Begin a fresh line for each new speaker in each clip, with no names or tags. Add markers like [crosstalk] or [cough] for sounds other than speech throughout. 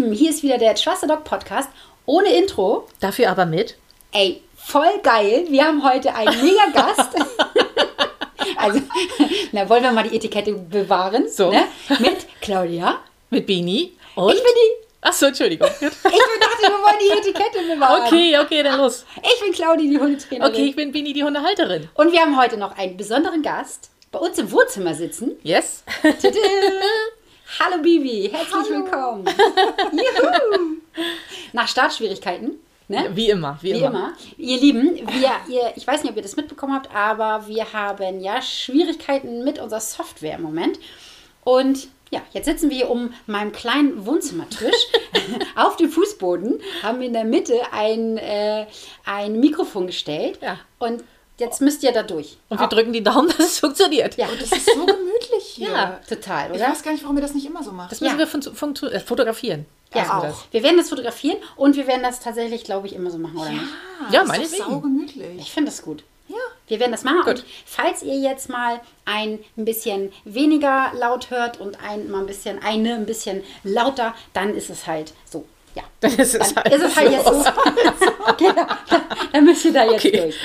Lieben, hier ist wieder der Trust the Dog Podcast ohne Intro.
Dafür aber mit.
Ey, voll geil. Wir haben heute einen mega Gast. [laughs] also, na, wollen wir mal die Etikette bewahren.
So.
Ne? Mit Claudia.
Mit Bini. Und?
Ich bin die.
Achso, Entschuldigung.
Ich bin dachte, wir wollen die Etikette bewahren.
okay, okay, dann los.
Ich bin Claudia, die Hundetrainerin.
Okay, ich bin Bini, die Hundehalterin.
Und wir haben heute noch einen besonderen Gast bei uns im Wohnzimmer sitzen.
Yes.
Tadam. [laughs] Hallo Bibi, herzlich willkommen. [laughs] Juhu. Nach Startschwierigkeiten. Ne?
Wie immer, wie,
Wie
immer.
immer. Ihr Lieben, wir, ihr, ich weiß nicht, ob ihr das mitbekommen habt, aber wir haben ja Schwierigkeiten mit unserer Software im Moment. Und ja, jetzt sitzen wir hier um meinem kleinen Wohnzimmertisch [laughs] auf dem Fußboden, haben in der Mitte ein, äh, ein Mikrofon gestellt.
Ja.
Und jetzt müsst ihr da durch.
Und wir drücken die Daumen, dass es funktioniert.
Ja,
Das ist so gemütlich hier.
Ja,
total,
Ich
oder?
weiß gar nicht, warum ihr das nicht immer so macht.
Das müssen
Ja.
wir fun fun äh, fotografieren.
Ja,
wir
auch.
das.
Wir werden das fotografieren und wir werden das tatsächlich, glaube ich, immer so machen, oder nicht?
Ja,
das ist doch saugemütlich.
Ich finde das gut.
Ja.
Wir werden das machen.
Gut.
Und falls ihr jetzt mal ein bisschen weniger laut hört und ein mal ein bisschen eine ein bisschen lauter, dann ist es halt so. Ja.
Dann ist es
Dann
halt
ist es halt jetzt so. [laughs] genau. Dann müsst ihr da jetzt
Okay.
durch.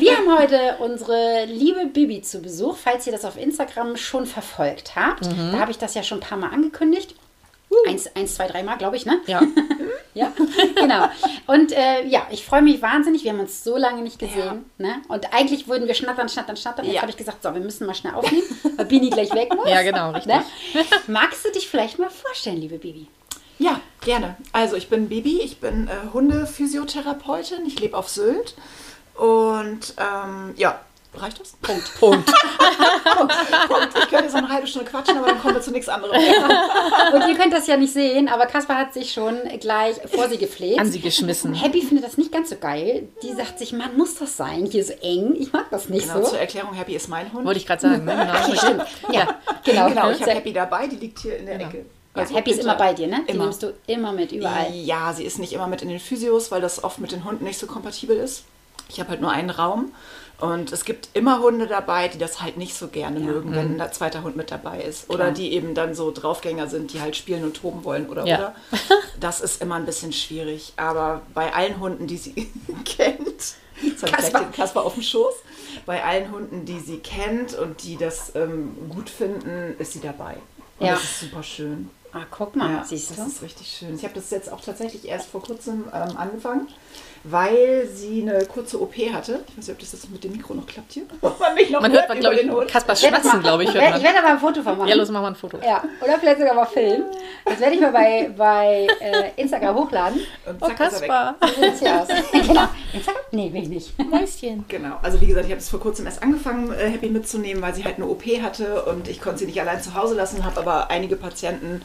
Wir haben heute unsere liebe Bibi zu Besuch, falls ihr das auf Instagram schon verfolgt habt.
Mhm.
Da habe ich das ja schon ein paar Mal angekündigt. Eins, eins, zwei, dreimal, glaube ich, ne?
Ja. [laughs]
Ja, genau. Und äh, ja, ich freue mich wahnsinnig. Wir haben uns so lange nicht gesehen. Ne? Und eigentlich würden wir schnattern, schnattern, schnattern. Jetzt
Ja.
habe ich gesagt, so, wir müssen mal schnell aufnehmen, weil Bini gleich weg [laughs] muss.
Ja, genau, richtig.
Ne? Magst du dich vielleicht mal vorstellen, liebe Bibi?
Ja, gerne. Also ich bin Bibi, ich bin äh, Hundephysiotherapeutin, ich lebe auf Sylt. Und ähm, ja, reicht das? Punkt. [laughs]
Punkt.
Punkt. Ich könnte jetzt noch eine halbe Stunde quatschen, aber dann kommen wir zu nichts anderem. [laughs]
Und ihr könnt das ja nicht sehen, aber Kaspar hat sich schon gleich vor sie gefleht.
An sie geschmissen.
Happy findet das nicht ganz so geil. Die sagt sich, Mann, muss das sein? Hier so eng. Ich mag das nicht
Genau,
so.
zur Erklärung, Happy ist mein Hund.
Wollte ich gerade sagen. Ne? [laughs] Genau.
Okay, stimmt. Ja, genau.
genau, ich habe Happy dabei, die liegt hier in der Ecke.
Ja,
Also
Happy ist immer bei dir, ne? Die
Immer.
nimmst du immer mit, überall.
Ja, sie ist nicht immer mit in den Physios, weil das oft mit den Hunden nicht so kompatibel ist. Ich habe halt nur einen Raum und es gibt immer Hunde dabei, die das halt nicht so gerne mögen, wenn ein zweiter Hund mit dabei ist. Oder die eben dann so Draufgänger sind, die halt spielen und toben wollen oder
Ja.
oder. [laughs] Das ist immer ein bisschen schwierig. Aber bei allen Hunden, die sie [laughs] kennt, jetzt habe ich gleich
Kasper.
den Kasper auf dem Schoß, bei allen Hunden, die sie kennt und die das ähm, gut finden, ist sie dabei. Und
Ja.
das ist super schön.
Ah, guck mal,
Ja,
siehst du?
das ist richtig schön. Ich habe das jetzt auch tatsächlich erst vor kurzem ähm, angefangen, weil sie eine kurze OP hatte. Ich weiß nicht, ob das jetzt mit dem Mikro noch klappt hier. Man mich noch
Man hört,
über
glaube ich, Kaspers
Ich werde
Schmatzen, glaube ich.
Ich
Hört
werde, werde aber ein Foto von machen.
Ja, los, machen wir ein Foto.
Ja, oder vielleicht sogar mal filmen. Das werde ich mal bei, bei äh, Instagram hochladen.
Und
Oh,
zack, ist er weg.
Kaspar.
So sieht sie aus. [laughs] genau. Instagram? Nee, will ich nicht.
Mäuschen.
Genau, also wie gesagt, ich habe es vor kurzem erst angefangen, äh, Happy mitzunehmen, weil sie halt eine OP hatte und ich konnte sie nicht allein zu Hause lassen, habe aber einige Patienten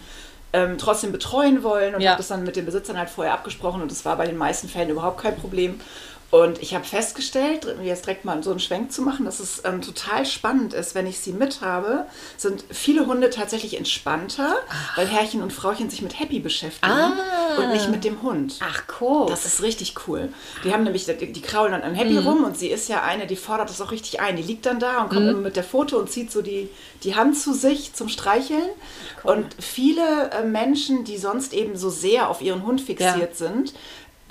ähm, trotzdem betreuen wollen und
Ja.
habe das dann mit den Besitzern halt vorher abgesprochen und es war bei den meisten Fällen überhaupt kein Problem. Und ich habe festgestellt, jetzt direkt mal so einen Schwenk zu machen, dass es ähm, total spannend ist, wenn ich sie mit habe, sind viele Hunde tatsächlich entspannter, weil Herrchen und Frauchen sich mit Happy beschäftigen
Ah.
und nicht mit dem Hund.
Ach, cool.
Das ist richtig cool. Die haben nämlich, die, die kraulen dann an Happy rum und sie ist ja eine, die fordert das auch richtig ein. Die liegt dann da und kommt immer mit der Foto und zieht so die, die Hand zu sich zum Streicheln. Und viele äh, Menschen, die sonst eben so sehr auf ihren Hund fixiert
Ja.
sind,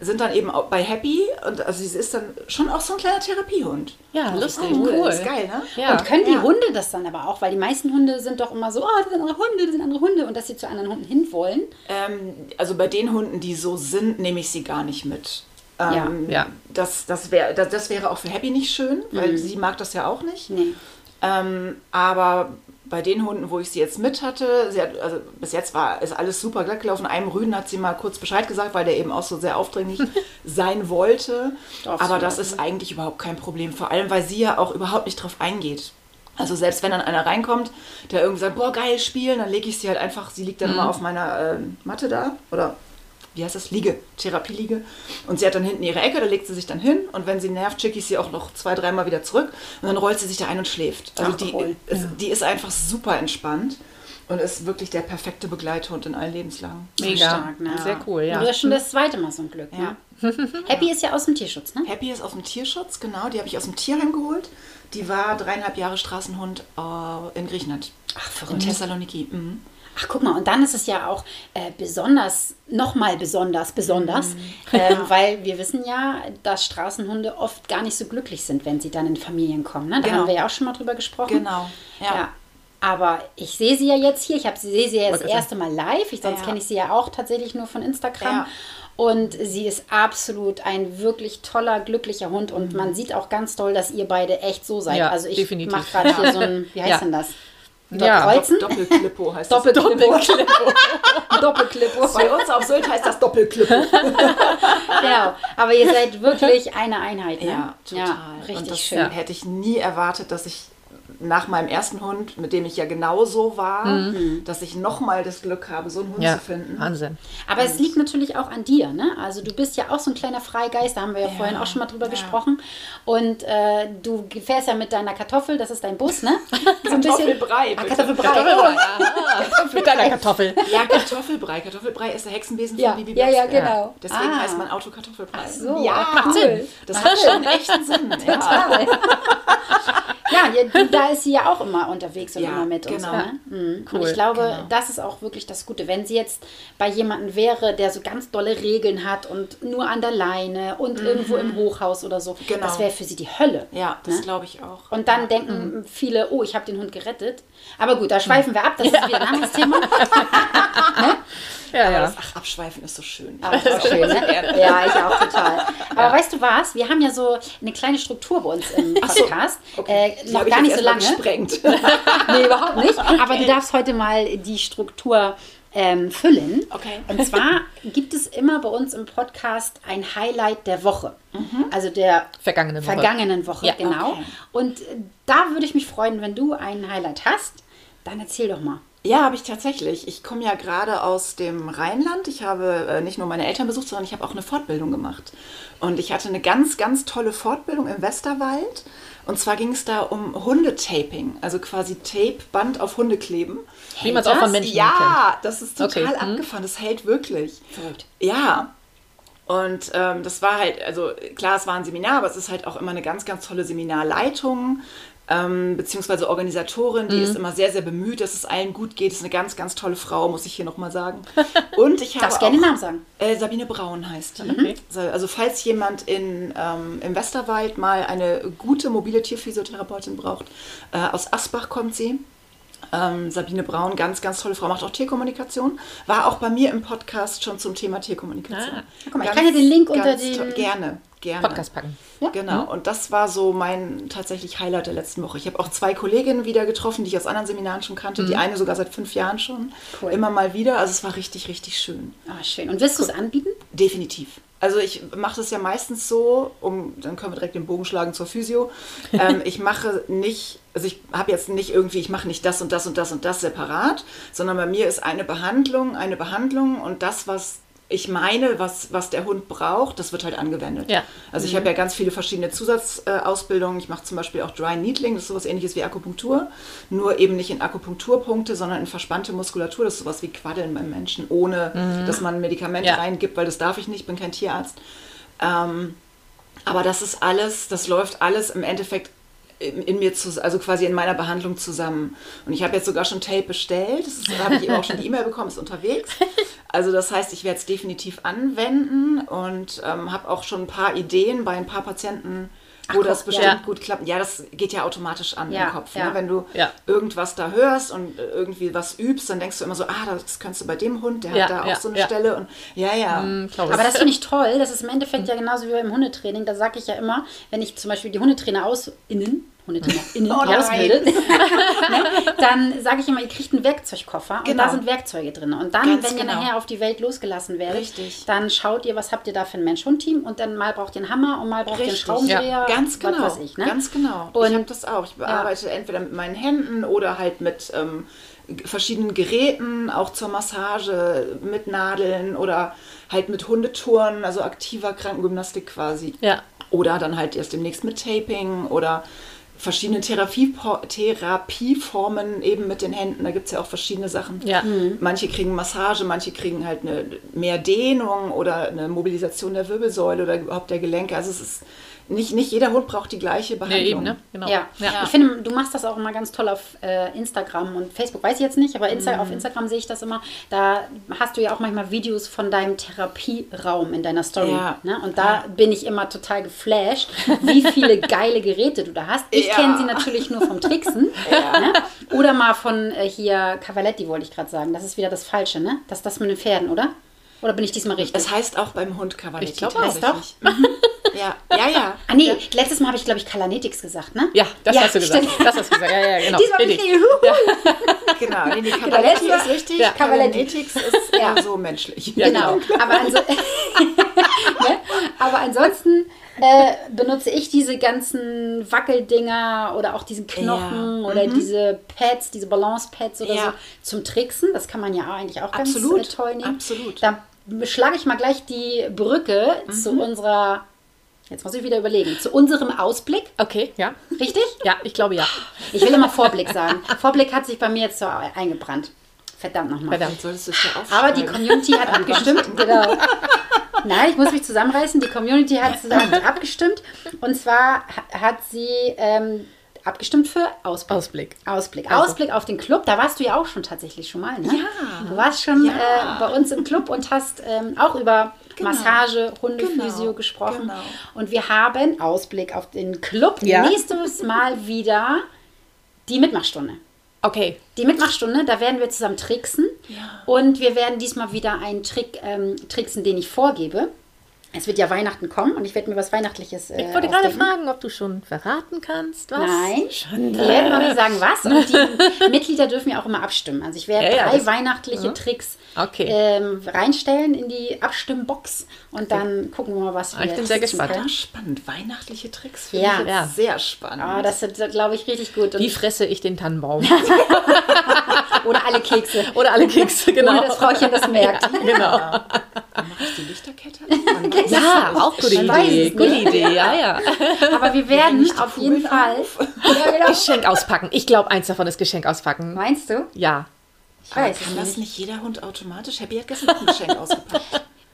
sind dann eben auch bei Happy und also sie ist dann schon auch so ein kleiner Therapiehund.
Ja, lustig,
sagen.
cool.
Ist geil, ne?
Ja.
Und können die
Ja.
Hunde das dann aber auch? Weil die meisten Hunde sind doch immer so, oh, das sind andere Hunde, das sind andere Hunde. Und dass sie zu anderen Hunden hinwollen.
Ähm, also bei den Hunden, die so sind, nehme ich sie gar nicht mit. Ähm,
Ja.
Das, das, wär, das, das wäre auch für Happy nicht schön, weil sie mag das ja auch nicht.
Nee.
Ähm, aber bei den Hunden, wo ich sie jetzt mit hatte, hat, also bis jetzt war ist alles super glatt gelaufen. Einem Rüden hat sie mal kurz Bescheid gesagt, weil der eben auch so sehr aufdringlich [laughs] sein wollte.
Darfst
aber das ist eigentlich überhaupt kein Problem, vor allem weil sie ja auch überhaupt nicht drauf eingeht. Also selbst wenn dann einer reinkommt, der irgendwie sagt, boah, geil spielen, dann lege ich sie halt einfach, sie liegt dann immer auf meiner äh, Matte da oder wie heißt das, Liege, Therapieliege. Und sie hat dann hinten ihre Ecke, da legt sie sich dann hin und wenn sie nervt, schicke ich sie auch noch zwei, dreimal wieder zurück und dann rollt sie sich da ein und schläft. Also
Ach,
die,
cool.
ist, die ist einfach super entspannt und ist wirklich der perfekte Begleithund in allen Lebenslagen.
Mega.
Stark, ne?
Sehr cool, ja.
Und du hast schon das zweite Mal so ein Glück, ne? Happy ist ja aus dem Tierschutz, ne?
Happy ist aus dem Tierschutz, genau, die habe ich aus dem Tierheim geholt. Die war dreieinhalb Jahre Straßenhund äh, in Griechenland.
Ach,
In Thessaloniki. Mhm.
Ach, guck mal, und dann ist es ja auch äh, besonders, nochmal besonders, besonders, ähm, weil wir wissen ja, dass Straßenhunde oft gar nicht so glücklich sind, wenn sie dann in Familien kommen. Ne? Da
Genau.
haben wir ja auch schon mal drüber gesprochen.
Genau, ja.
ja. Aber ich sehe sie ja jetzt hier. Ich habe sie sehe sie ja das erste Mal live. Ich, sonst
Ja.
kenne ich sie ja auch tatsächlich nur von Instagram.
Ja.
Und sie ist absolut ein wirklich toller, glücklicher Hund. Und man sieht auch ganz toll, dass ihr beide echt so seid.
Ja,
also ich mache gerade hier so ein, [laughs] wie heißt denn das?
Ja,
Kreuzen?
Doppelklippo heißt das.
Doppelklippo. [laughs] Doppelklippo.
Bei uns auf Sylt heißt das Doppelklippo. [laughs]
Genau. Aber ihr seid wirklich eine Einheit. Ne?
Ja, total.
richtig
und das
schön.
hätte ich nie erwartet, dass ich nach meinem ersten Hund, mit dem ich ja genauso war,
Mhm.
dass ich nochmal das Glück habe, so einen Hund
Ja,
zu finden.
Wahnsinn.
Aber es liegt natürlich auch an dir, ne? Also du bist ja auch so ein kleiner Freigeist, da haben wir ja, vorhin auch schon mal drüber
ja.
gesprochen. Und äh, du fährst ja mit deiner Kartoffel, das ist dein Bus, ne? [laughs] So ein
Kartoffelbrei,
Ah,
bitte. [laughs]
Kartoffelbrei.
Mit deiner Kartoffel.
Ja, Kartoffelbrei. Kartoffelbrei ist der Hexenbesen
Ja,
von Bibi
ja, ja, genau.
Deswegen
Ah.
heißt mein Auto Kartoffelbrei.
So,
ja,
ach, macht Sinn.
Das hat schon echt Sinn. Ja.
Total. [laughs] ja, [laughs] ja, du- da ist sie ja auch immer unterwegs und
Ja,
immer mit uns.
genau.
Ne? Mhm. Und
Cool,
ich glaube,
genau.
das ist auch wirklich das Gute. Wenn sie jetzt bei jemandem wäre, der so ganz dolle Regeln hat und nur an der Leine und irgendwo im Hochhaus oder so,
Genau.
das wäre für sie die Hölle.
Ja, das
Ne?
glaube ich auch.
Und dann denken viele, oh, ich habe den Hund gerettet. Aber gut, da schweifen wir ab, das ist wieder ein anderes [laughs] Thema. [laughs]
Ja,
Aber
ja.
das, ach, abschweifen ist so schön.
Aber das [laughs] ist schön, ne? Ja, ich auch total. Aber weißt du was? Wir haben ja so eine kleine Struktur bei uns im
Ach so,
Podcast.
okay.
Äh,
Die
noch gar
jetzt
nicht so lange.
Gesprengt. [laughs]
Nee, überhaupt nicht. Aber du darfst heute mal die Struktur ähm, füllen.
Okay.
Und zwar gibt es immer bei uns im Podcast ein Highlight der Woche. Also der
Vergangene Woche.
vergangenen Woche,
Ja.
genau.
Okay.
Und da würde ich mich freuen, wenn du ein Highlight hast. Dann erzähl doch mal.
Ja, habe ich tatsächlich. Ich komme ja gerade aus dem Rheinland. Ich habe äh, nicht nur meine Eltern besucht, sondern ich habe auch eine Fortbildung gemacht. Und ich hatte eine ganz, ganz tolle Fortbildung im Westerwald. Und zwar ging es da um Hundetaping, also quasi Tape, Band auf Hunde kleben.
Wie man es auch von? Menschen kennt.
Ja, das ist total
Okay, hm.
abgefahren. Das hält wirklich.
Verrückt.
Ja. Und ähm, das war halt, also klar, es war ein Seminar, aber es ist halt auch immer eine ganz, ganz tolle Seminarleitung, ähm, beziehungsweise Organisatorin,
Mhm.
die ist immer sehr, sehr bemüht, dass es allen gut geht. Ist eine ganz, ganz tolle Frau, muss ich hier nochmal sagen. [laughs] Und ich habe
Darfst gerne den Namen sagen.
Äh, Sabine Braun heißt die.
Okay.
So, Also falls jemand in, ähm, im Westerwald mal eine gute mobile Tierphysiotherapeutin braucht, äh, aus Asbach kommt sie. Ähm, Sabine Braun, ganz, ganz tolle Frau, macht auch Tierkommunikation. War auch bei mir im Podcast schon zum Thema Tierkommunikation.
Ah.
Guck mal, ich kann ja den Link unter
ganz
den-
Gerne, gerne.
Podcast packen.
Genau, und das war so mein tatsächlich Highlight der letzten Woche. Ich habe auch zwei Kolleginnen wieder getroffen, die ich aus anderen Seminaren schon kannte. Die eine sogar seit fünf Jahren schon.
Cool.
Immer mal wieder. Also es war richtig, richtig schön.
Ah, schön. Und wirst du es anbieten?
Definitiv. Also ich mache das ja meistens so, um dann können wir direkt den Bogen schlagen zur Physio. [laughs] Ähm, ich mache nicht, also ich habe jetzt nicht irgendwie, ich mache nicht das und das und das und das separat, sondern bei mir ist eine Behandlung, eine Behandlung und das, was ich meine, was, was der Hund braucht, das wird halt angewendet.
Ja.
Also ich habe ja ganz viele verschiedene Zusatzausbildungen. Ich mache zum Beispiel auch Dry Needling, das ist sowas ähnliches wie Akupunktur, nur eben nicht in Akupunkturpunkte, sondern in verspannte Muskulatur. Das ist sowas wie Quaddeln beim Menschen, ohne dass man ein Medikament
Ja.
reingibt, weil das darf ich nicht, ich bin kein Tierarzt. Ähm, aber das ist alles, das läuft alles im Endeffekt in, mir zu, also quasi in meiner Behandlung zusammen. Und ich habe jetzt sogar schon Tape bestellt. Da habe ich eben auch schon die E-Mail bekommen, ist unterwegs. Also das heißt, ich werde es definitiv anwenden und ähm, habe auch schon ein paar Ideen bei ein paar Patienten, wo
Ach,
das bestimmt
ja.
gut klappt. Ja, das geht ja automatisch an
Ja,
im Kopf.
ja.
Ne? Wenn du
Ja.
irgendwas da hörst und äh, irgendwie was übst, dann denkst du immer so, ah, das kannst du bei dem Hund, der
Ja,
hat da auch so eine
ja.
Stelle. Und ja, ja.
glaub
Aber das finde ich toll. Das ist im Endeffekt ja genauso wie beim Hundetraining. Da sage ich ja immer, wenn ich zum Beispiel die Hundetrainer aus innen, Hundetrainer innen
Oh nein.
ausbilde, [laughs] ne, dann sage ich immer, ihr kriegt einen Werkzeugkoffer und
Genau.
da sind Werkzeuge drin. Und dann,
Ganz
wenn ihr
genau.
nachher auf die Welt losgelassen werdet,
Richtig.
dann schaut ihr, was habt ihr da für ein Mensch-Hund-Team und dann mal braucht ihr einen Hammer und mal braucht ihr einen
Richtig.
Schraubendreher.
Ja,
Ganz
was
genau.
weiß ich, ne?
Ganz genau.
Und-
ich habe das auch. Ich bearbeite entweder mit meinen Händen oder halt mit ähm, verschiedenen Geräten, auch zur Massage, mit Nadeln oder halt mit Hundetouren, also aktiver Krankengymnastik quasi.
Ja.
Oder dann halt erst demnächst mit Taping oder verschiedene Therapie Therapieformen eben mit den Händen. Da gibt es ja auch verschiedene Sachen.
Ja.
Manche kriegen Massage, manche kriegen halt eine mehr Dehnung oder eine Mobilisation der Wirbelsäule oder überhaupt der Gelenke. Also es ist nicht, nicht jeder Hund braucht die gleiche
Nee,
Behandlung.
eben, ne? Genau.
Ja.
Ja.
ich finde, du machst das auch immer ganz toll auf äh, Instagram und Facebook, weiß ich jetzt nicht, aber Insta auf Instagram sehe ich das immer. Da hast du ja auch manchmal Videos von deinem Therapieraum in deiner Story.
Ja.
Ne? Und da bin ich immer total geflasht, wie viele [laughs] geile Geräte du da hast. Ich
Ja.
kenne sie natürlich nur vom Tricksen. [laughs] Ne? Oder mal von äh, hier Cavaletti, wollte ich gerade sagen. Das ist wieder das Falsche, ne? Das ist das mit den Pferden, oder? Oder bin ich diesmal richtig?
Es heißt auch beim Hund Cavaletti.
Ich glaub auch.
tatsächlich. Mhm. Ja, ja, ja.
ah, nee, letztes Mal habe ich, glaube ich, Kalanetics gesagt, ne?
Ja, das hast du gesagt.
stimmt.
Das hast du gesagt. Ja, ja, [laughs] genau.
Diesmal bin ich
Richtig.
die, [laughs]
Genau. Nee, nee, Cavaletti
letzte-
ist richtig.
Ja.
Cavaletics ist
Ja.
eher so menschlich. [laughs]
Genau. Aber, anso ne? Aber ansonsten äh, benutze ich diese ganzen Wackeldinger oder auch diesen Knochen
Ja.
oder diese Pads, diese Balance-Pads oder
Ja.
so zum Tricksen. Das kann man ja eigentlich auch ganz
Absolut.
äh, toll nehmen.
Absolut.
Da schlage ich mal gleich die Brücke zu
Mhm.
unserer, jetzt muss ich wieder überlegen, zu unserem Ausblick.
Okay, ja.
Richtig?
Ja, ich glaube ja.
Ich will immer Vorblick sagen. Vorblick hat sich bei mir jetzt so eingebrannt. Verdammt nochmal.
Verdammt.
Solltest du es ja
Aber die
aufschreiben.
Community hat abgestimmt. [laughs] genau. Nein, ich muss mich zusammenreißen. Die Community hat zusammen abgestimmt. Und zwar ha- hat sie ähm, abgestimmt für Ausblick.
Ausblick.
Ausblick.
Also.
Ausblick auf den Club. Da warst du ja auch schon tatsächlich schon mal, ne?
Ja.
Du warst schon
Ja.
äh, bei uns im Club und hast ähm, auch über
Genau.
Massage, Hundephysio
Genau.
gesprochen.
Genau.
Und wir haben Ausblick auf den Club.
Ja.
Nächstes Mal wieder die Mitmachstunde.
Okay.
Die Mitmachstunde, da werden wir zusammen tricksen. Und wir werden diesmal wieder einen Trick ähm, tricksen, den ich vorgebe. Es wird ja Weihnachten kommen und ich werde mir was Weihnachtliches äh,
Ich wollte gerade fragen, ob du schon verraten kannst, was?
Nein,
Schande.
werden noch nicht sagen, was. Und die [laughs] Mitglieder dürfen ja auch immer abstimmen. Also ich werde
Ja, ja,
drei
das-
weihnachtliche Tricks
Okay.
ähm, reinstellen in die Abstimmbox und dann gucken wir mal, was wir
Ich bin sehr gespannt.
können.
Ah, spannend. Weihnachtliche Tricks finde
Ja.
ich jetzt
Ja.
sehr spannend.
Ah, das wird, glaube ich, richtig gut. Und
Wie fresse ich den Tannenbaum? [laughs] [laughs] [laughs]
oder alle Kekse.
Oder alle Kekse, genau.
Ohne dass Frauchen das merkt.
genau.
Dann mache ich die Lichterkette an. Weiß [laughs]
Ja, auch gute Idee.
es
Gute. Idee, ja, ja.
Aber wir werden
nicht die
auf jeden Fall. [laughs] Ja, genau.
Geschenk auspacken. Ich glaube, eins davon ist Geschenk auspacken.
Meinst du?
Ja.
Ich
Aber
weiß
kann das
nicht.
nicht jeder Hund automatisch? Happy hat gestern auch ein Geschenk ausgepackt.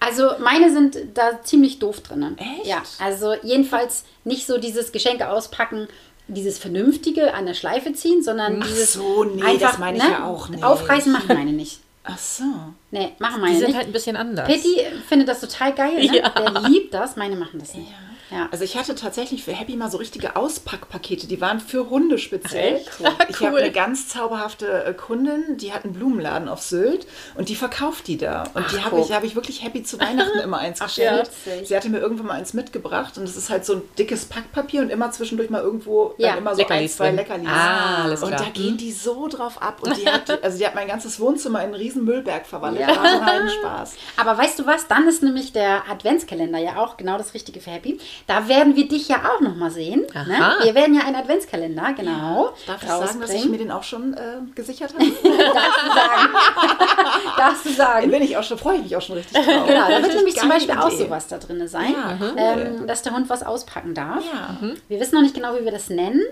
Also meine sind da ziemlich doof drinnen.
Echt?
Ja, also jedenfalls nicht so dieses Geschenke auspacken, dieses Vernünftige an der Schleife ziehen, sondern
Ach
dieses
so, nee,
einfach
das meine ich
ne,
ja auch nicht.
Aufreißen machen meine nicht.
Ach so.
Nee, machen
Die
meine
sind
nicht.
halt ein bisschen anders.
Pitti findet das total geil, ne? [laughs]
Ja.
Der liebt das, meine machen das nicht. Ja.
Also ich hatte tatsächlich für Happy mal so richtige Auspackpakete, die waren für Hunde speziell.
Cool.
Ich
Cool.
habe eine ganz zauberhafte äh, Kundin, die hat einen Blumenladen auf Sylt und die verkauft die da. Und die habe ich, habe ich wirklich Happy zu Weihnachten immer eins [laughs]
Ach,
geschenkt.
witzig.
Sie hatte mir irgendwann mal eins mitgebracht und es ist halt so ein dickes Packpapier und immer zwischendurch mal irgendwo
Ja,
dann immer so
Leckerlis
ein, zwei
drin.
Leckerlis.
Ah, alles
und
klar.
da gehen die so drauf ab und die hat, also die hat mein ganzes Wohnzimmer in einen riesen Müllberg verwandelt.
Ja.
War total ein Spaß. [laughs]
Aber weißt du was? Dann ist nämlich der Adventskalender ja auch genau das Richtige für Happy. Da werden wir dich ja auch nochmal sehen. Ne?
Aha.
Wir werden ja einen Adventskalender, genau.
Darf ich sagen, dass ich mir den auch schon äh, gesichert habe? [laughs]
Darfst du sagen. [laughs] Darfst du sagen.
bin ich auch schon, freue ich mich auch schon richtig drauf.
Genau, da wird nämlich zum Beispiel auch sowas da drin sein,
Ja, cool.
ähm, dass der Hund was auspacken darf.
Ja.
Wir wissen noch nicht genau, wie wir das nennen,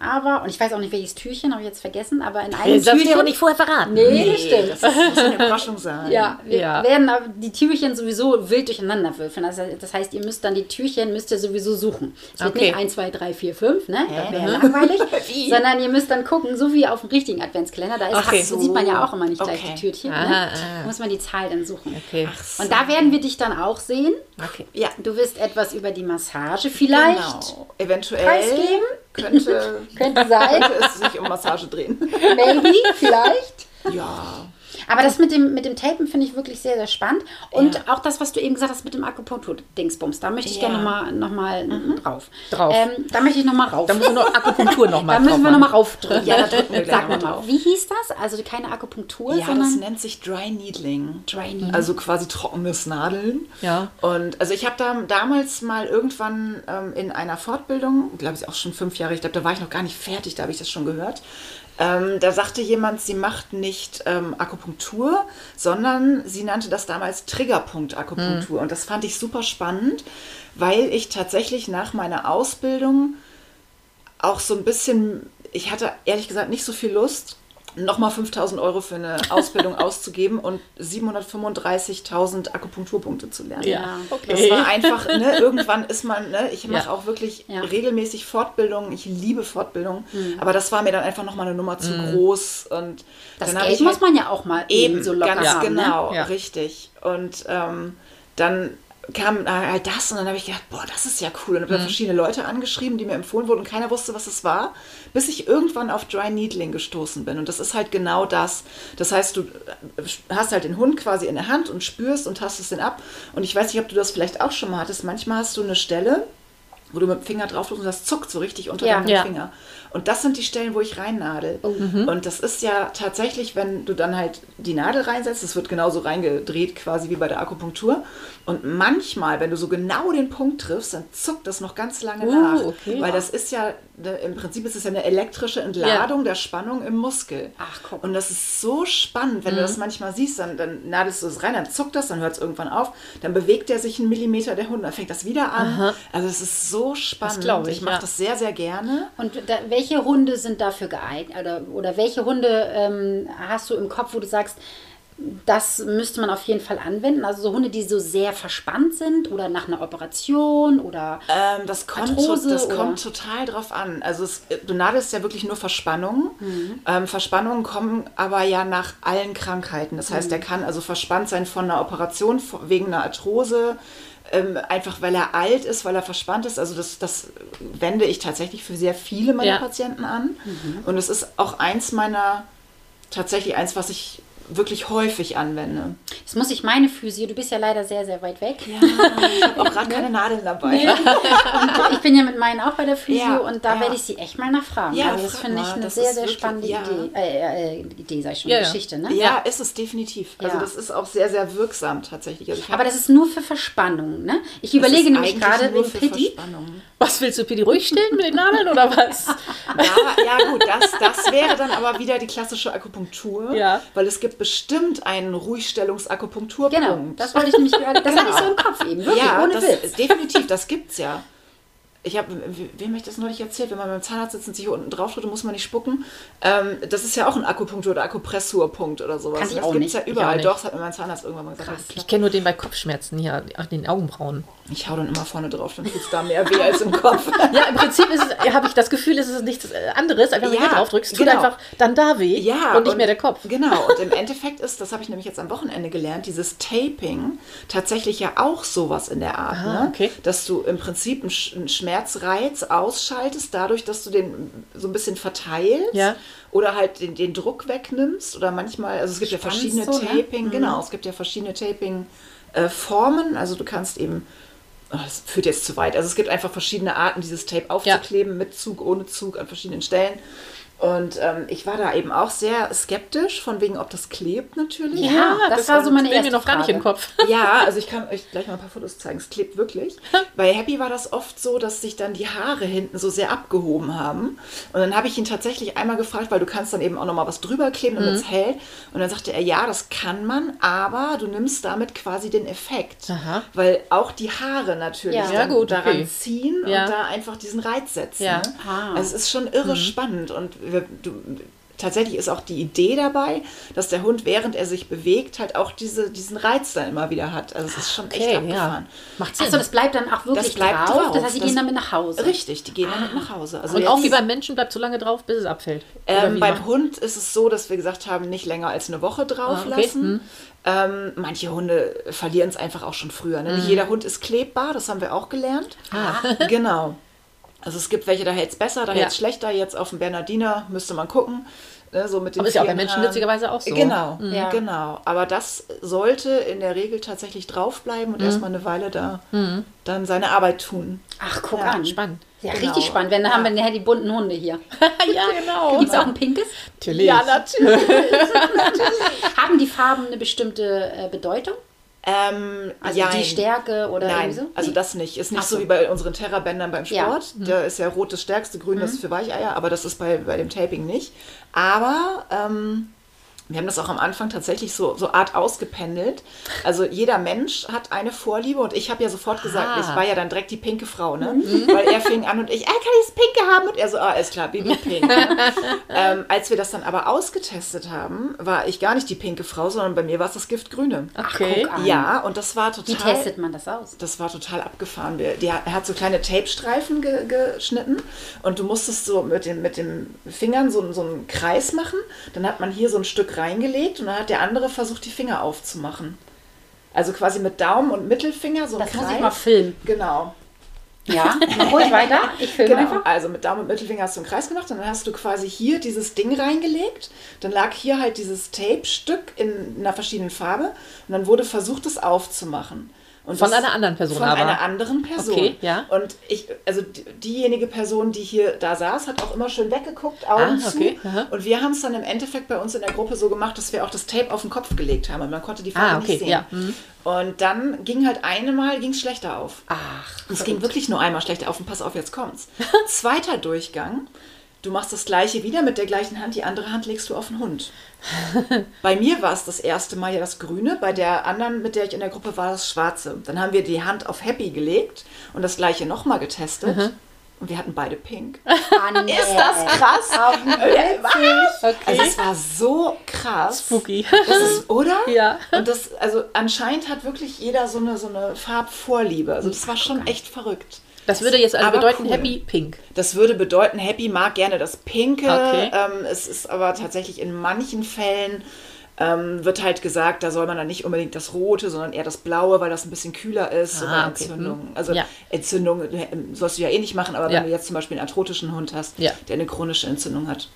aber, und ich weiß auch nicht, welches Türchen, habe ich jetzt vergessen, aber in einem
Das
Türchen...
aber nicht vorher verraten.
nee, das stimmt.
Das, ist, muss eine Überraschung sein. [laughs]
ja, wir
Ja.
werden aber die Türchen sowieso wild durcheinander würfeln. Das heißt, das heißt, ihr müsst dann die Türchen müsst ihr sowieso suchen. Es wird
Okay.
nicht 1, 2, 3, 4, 5, ne? Das wäre ja langweilig. [laughs] Sondern ihr müsst dann gucken, so wie auf dem richtigen Adventskalender. Da ist,
Okay.
so sieht man ja auch immer nicht gleich
Okay.
die Türchen.
Aha,
ne? Da muss man die Zahl dann suchen.
Okay.
Und da werden wir dich dann auch sehen.
Okay.
Ja,
Du wirst etwas über die Massage vielleicht.
genau. Eventuell
preisgeben?
Könnte, [laughs]
Könnte sein.
könnte es sich um Massage drehen.
Maybe, vielleicht.
Ja.
Aber das mit dem, mit dem Tapen finde ich wirklich sehr, sehr spannend. Und
Ja.
auch das, was du eben gesagt hast mit dem Akupunktur-Dingsbums, da möchte ich
Ja.
gerne nochmal noch mal drauf.
Drauf.
Ähm, da möchte ich nochmal rauf.
Da müssen wir noch Akupunktur nochmal [laughs]
Da müssen wir nochmal raufdrücken.
Ja, da drücken wir [laughs] gleich mal drauf.
wie hieß das? Also keine Akupunktur,
Ja, das
sondern
nennt sich Dry Needling.
Dry Needling.
Also quasi trockenes Nadeln.
Ja.
Und also ich habe da damals mal irgendwann ähm, in einer Fortbildung, glaube ich auch schon fünf Jahre, ich glaube, da war ich noch gar nicht fertig, da habe ich das schon gehört. Ähm, da sagte jemand, sie macht nicht ähm, Akupunktur, sondern sie nannte das damals Triggerpunkt-Akupunktur. Und das fand ich super spannend, weil ich tatsächlich nach meiner Ausbildung auch so ein bisschen, ich hatte ehrlich gesagt nicht so viel Lust, nochmal 5000 Euro für eine Ausbildung [laughs] auszugeben und 735.000 Akupunkturpunkte zu lernen.
Ja,
Das
okay.
war einfach, ne, irgendwann ist man, ne, ich mache
Ja.
auch wirklich
Ja.
regelmäßig Fortbildungen, ich liebe Fortbildungen, aber das war mir dann einfach nochmal eine Nummer zu groß und
Das
dann
Geld
ich
muss
halt-
man ja auch mal eben, so locker
ganz
haben. Ne?
genau,
Ja.
richtig. Und ähm, dann kam halt das und dann habe ich gedacht, boah, das ist ja cool. Und habe dann verschiedene Leute angeschrieben, die mir empfohlen wurden und keiner wusste, was es war, bis ich irgendwann auf Dry Needling gestoßen bin. Und das ist halt genau das. Das heißt, du äh, hast halt den Hund quasi in der Hand und spürst und tastest den ab. Und ich weiß nicht, ob du das vielleicht auch schon mal hattest. Manchmal hast du eine Stelle, wo du mit dem Finger drauf drückst und das zuckt so richtig unter
Ja.
deinem
Ja.
Finger. Und das sind die Stellen, wo ich reinnadel. Und das ist ja tatsächlich, wenn du dann halt die Nadel reinsetzt, es wird genauso reingedreht quasi wie bei der Akupunktur. Und manchmal, wenn du so genau den Punkt triffst, dann zuckt das noch ganz lange
Uh,
nach.
okay.
Weil das ist ja, im Prinzip ist es ja eine elektrische Entladung der Spannung im Muskel.
Ach, guck.
Und das ist so spannend, wenn du das manchmal siehst, dann, dann nadelst du es rein, dann zuckt das, dann hört es irgendwann auf, dann bewegt er sich einen Millimeter der Hund, dann fängt das wieder an. Also es ist so spannend.
glaub ich,
ich mache
ja.
das sehr, sehr gerne.
Und da, welche Hunde sind dafür geeignet? Oder, oder welche Hunde ähm, hast du im Kopf, wo du sagst, das müsste man auf jeden Fall anwenden? Also so Hunde, die so sehr verspannt sind oder nach einer Operation oder
Ähm, das kommt,
Arthrose
das
oder-
kommt total drauf an. Also es, du nadelst ja wirklich nur Verspannungen.
Mhm.
Ähm, Verspannungen kommen aber ja nach allen Krankheiten. Das
Mhm.
heißt, er kann also verspannt sein von einer Operation, wegen einer Arthrose, ähm, einfach weil er alt ist, weil er verspannt ist. Also das, das wende ich tatsächlich für sehr viele meiner
Ja.
Patienten an.
Mhm.
Und es ist auch eins meiner, tatsächlich eins, was ich wirklich häufig anwende.
Jetzt muss ich meine Physio, du bist ja leider sehr, sehr weit weg.
Ja, ich habe auch gerade keine Nadeln dabei.
Und [laughs] ich bin ja mit meinen auch bei der Physio
Ja,
und da
ja.
werde ich sie echt mal nachfragen.
Ja,
also das finde ich eine sehr, sehr
wirklich-
spannende
ja.
Idee. Äh, äh, Idee, sag ich schon,
Ja, ja.
Geschichte, ne?
Ja, ist es definitiv. Also
Ja.
das ist auch sehr, sehr wirksam tatsächlich. Also
Aber das ist nur für Verspannung, ne? Ich überlege nämlich gerade wegen Pitti.
Was willst du, Pidi, ruhig stellen mit den Nadeln oder was?
Ja, ja gut, das, das wäre dann aber wieder die klassische Akupunktur,
Ja.
weil es gibt bestimmt einen Ruhigstellungsakupunkturpunkt.
Genau, das wollte ich nämlich gerade, das hatte ich so im Kopf eben, wirklich,
ja,
ohne
das,
Witz.
definitiv, das gibt's ja. Ich habe, wem habe ich das neulich erzählt? Wenn man beim Zahnarzt sitzt und sich hier unten drauf drückt, muss man nicht spucken. Ähm, das ist ja auch ein Akupunktur- oder Akupressurpunkt oder sowas.
Kannte ich
das
auch
gibt's
nicht.
ja überall. Doch, das hat mir mein Zahnarzt irgendwann mal gesagt.
Ich kenne nur den bei Kopfschmerzen hier, an den Augenbrauen.
Ich hau dann immer vorne drauf, dann tut's da mehr weh als im Kopf. [laughs]
Ja, im Prinzip es, habe ich das Gefühl, es ist nichts äh, anderes, als wenn
Ja,
hier drauf drückst, tut
genau.
einfach dann da weh
Ja,
und nicht mehr der Kopf.
Genau, und im [laughs] Endeffekt ist, das habe ich nämlich jetzt am Wochenende gelernt, dieses Taping tatsächlich ja auch sowas in der Art.
Ah,
ne?
okay.
Dass du im Prinzip einen, Sch- einen Schmerzreiz ausschaltest, dadurch, dass du den so ein bisschen verteilst.
Ja.
Oder halt den, den Druck wegnimmst. Oder manchmal, also es gibt ja
Spannst
verschiedene
so, ne?
Taping, genau, es gibt ja verschiedene Taping-Formen. Also du kannst eben. oh, Das führt jetzt zu weit. Also es gibt einfach verschiedene Arten, dieses Tape aufzukleben, mit Zug, ohne Zug, an verschiedenen Stellen. Und ähm, ich war da eben auch sehr skeptisch, von wegen, ob das klebt natürlich.
Ja, das war so meine
will mir
erste
noch gar nicht im Kopf.
Ja, also ich kann euch gleich mal ein paar Fotos zeigen. Es klebt wirklich. [laughs] Bei Happy war das oft so, dass sich dann die Haare hinten so sehr abgehoben haben. Und dann habe ich ihn tatsächlich einmal gefragt, weil du kannst dann eben auch noch mal was drüber kleben, damit es hält. Und dann sagte er, ja, das kann man, aber du nimmst damit quasi den Effekt.
Aha.
Weil auch die Haare natürlich
Ja.
dann
Ja, gut,
daran
okay.
ziehen
Ja.
und da einfach diesen Reiz setzen.
Ja.
Ne?
Ah.
Also es ist schon irre spannend und wir, du, tatsächlich ist auch die Idee dabei, dass der Hund, während er sich bewegt, halt auch diese, diesen Reiz dann immer wieder hat. Also es ist schon echt
Okay,
abgefahren.
ja. Macht Sinn.
Achso, das bleibt dann auch wirklich
Das bleibt
drauf.
drauf.
Das heißt, sie
Das-
gehen damit nach Hause.
Richtig, die gehen damit nach Hause. Also
und auch wie beim Menschen bleibt so lange drauf, bis es abfällt.
Ähm, beim
macht-
Hund ist es so, dass wir gesagt haben, nicht länger als eine Woche drauf
Ah, okay.
lassen. Ähm, manche Hunde verlieren es einfach auch schon früher. Ne? Nicht jeder Hund ist klebbar, das haben wir auch gelernt.
Ah.
Genau. Also es gibt welche, da hält es besser, da
Ja.
hält es schlechter. Jetzt auf dem Bernardiner müsste man gucken. Ne? So mit den
Aber ist ja auch bei Menschen witzigerweise auch so.
Genau,
Ja.
genau. Aber das sollte in der Regel tatsächlich draufbleiben
Mhm.
und erstmal eine Weile da dann seine Arbeit tun.
Ach, guck
Ja,
an.
spannend.
Ja,
Genau.
richtig spannend. Wenn, dann haben wir nachher die bunten Hunde hier. [laughs]
ja, [laughs] genau.
Gibt es auch ein pinkes?
Natürlich.
Ja, [laughs] natürlich.
Haben die Farben eine bestimmte äh, Bedeutung?
Ähm,
Also
jein.
die Stärke oder
Nein,
so?
also das nicht. Ist nicht
so.
so wie bei unseren Terrabändern beim
Ja.
Sport. Da ist ja rot das stärkste, grün das ist für Weicheier, aber das ist bei, bei dem Taping nicht. Aber ähm, wir haben das auch am Anfang tatsächlich so, so Art ausgependelt. Also jeder Mensch hat eine Vorliebe und ich habe ja sofort gesagt,
Ah.
ich war ja dann direkt die pinke Frau, ne? Weil er fing an und ich, ah, kann ich das pinke haben? Und er so, ah, ist klar, Baby [laughs] pink. ne? ähm, als wir das dann aber ausgetestet haben, war ich gar nicht die pinke Frau, sondern bei mir war es das Giftgrüne.
Okay.
guck an.
Ja, und das war total.
Wie testet man das aus?
Das war total abgefahren. Wir- Der, er hat so kleine Tapestreifen ge, geschnitten und du musstest so mit den, mit den Fingern so, so einen Kreis machen. Dann hat man hier so ein Stück reingelegt und dann hat der andere versucht, die Finger aufzumachen. Also quasi mit Daumen und Mittelfinger so ein
Das
Kreis.
muss ich mal filmen.
Genau.
Ja, mach ruhig weiter. Ich filme
Genau,
einfach.
also mit Daumen und Mittelfinger hast du einen Kreis gemacht und dann hast du quasi hier dieses Ding reingelegt. Dann lag hier halt dieses Tape-Stück in einer verschiedenen Farbe und dann wurde versucht, es aufzumachen. Und
Von einer anderen Person
Von
aber.
einer anderen Person.
Okay, ja.
Und ich, also die- diejenige Person, die hier da saß, hat auch immer schön weggeguckt, Augen
Ah, okay,
zu.
aha.
Und wir haben es dann im Endeffekt bei uns in der Gruppe so gemacht, dass wir auch das Tape auf den Kopf gelegt haben und man konnte die Farbe
Ah, okay,
nicht sehen.
ja. Mhm.
Und dann ging halt einmal ging's schlechter auf.
Ach,
Es ging wirklich nur einmal schlechter auf und pass auf, jetzt kommt's. [laughs] Zweiter Durchgang. Du machst das gleiche wieder mit der gleichen Hand, die andere Hand legst du auf den Hund. [laughs] Bei mir war es das erste Mal ja das Grüne, bei der anderen, mit der ich in der Gruppe war, das Schwarze. Dann haben wir die Hand auf Happy gelegt und das gleiche nochmal getestet. Und wir hatten beide Pink. [laughs]
Ah, nee.
Ist das krass?
Dem Witzig.
okay.
Also es war so krass.
Spooky.
Das ist, oder? [laughs]
Ja.
Und das, also anscheinend hat wirklich jeder so eine, so eine Farbvorliebe. Also das war schon echt verrückt.
Das würde jetzt also
Aber
bedeuten
cool.
Happy Pink.
Das würde bedeuten, Happy mag gerne das Pinke.
Okay.
Ähm, es ist aber tatsächlich in manchen Fällen ähm, wird halt gesagt, da soll man dann nicht unbedingt das Rote, sondern eher das Blaue, weil das ein bisschen kühler ist. so
Ah, okay.
Entzündungen.
Hm.
Also
Ja.
Entzündung äh, sollst du ja eh nicht machen, aber
Ja.
wenn du jetzt zum Beispiel einen arthrotischen Hund hast,
Ja.
der eine chronische Entzündung hat,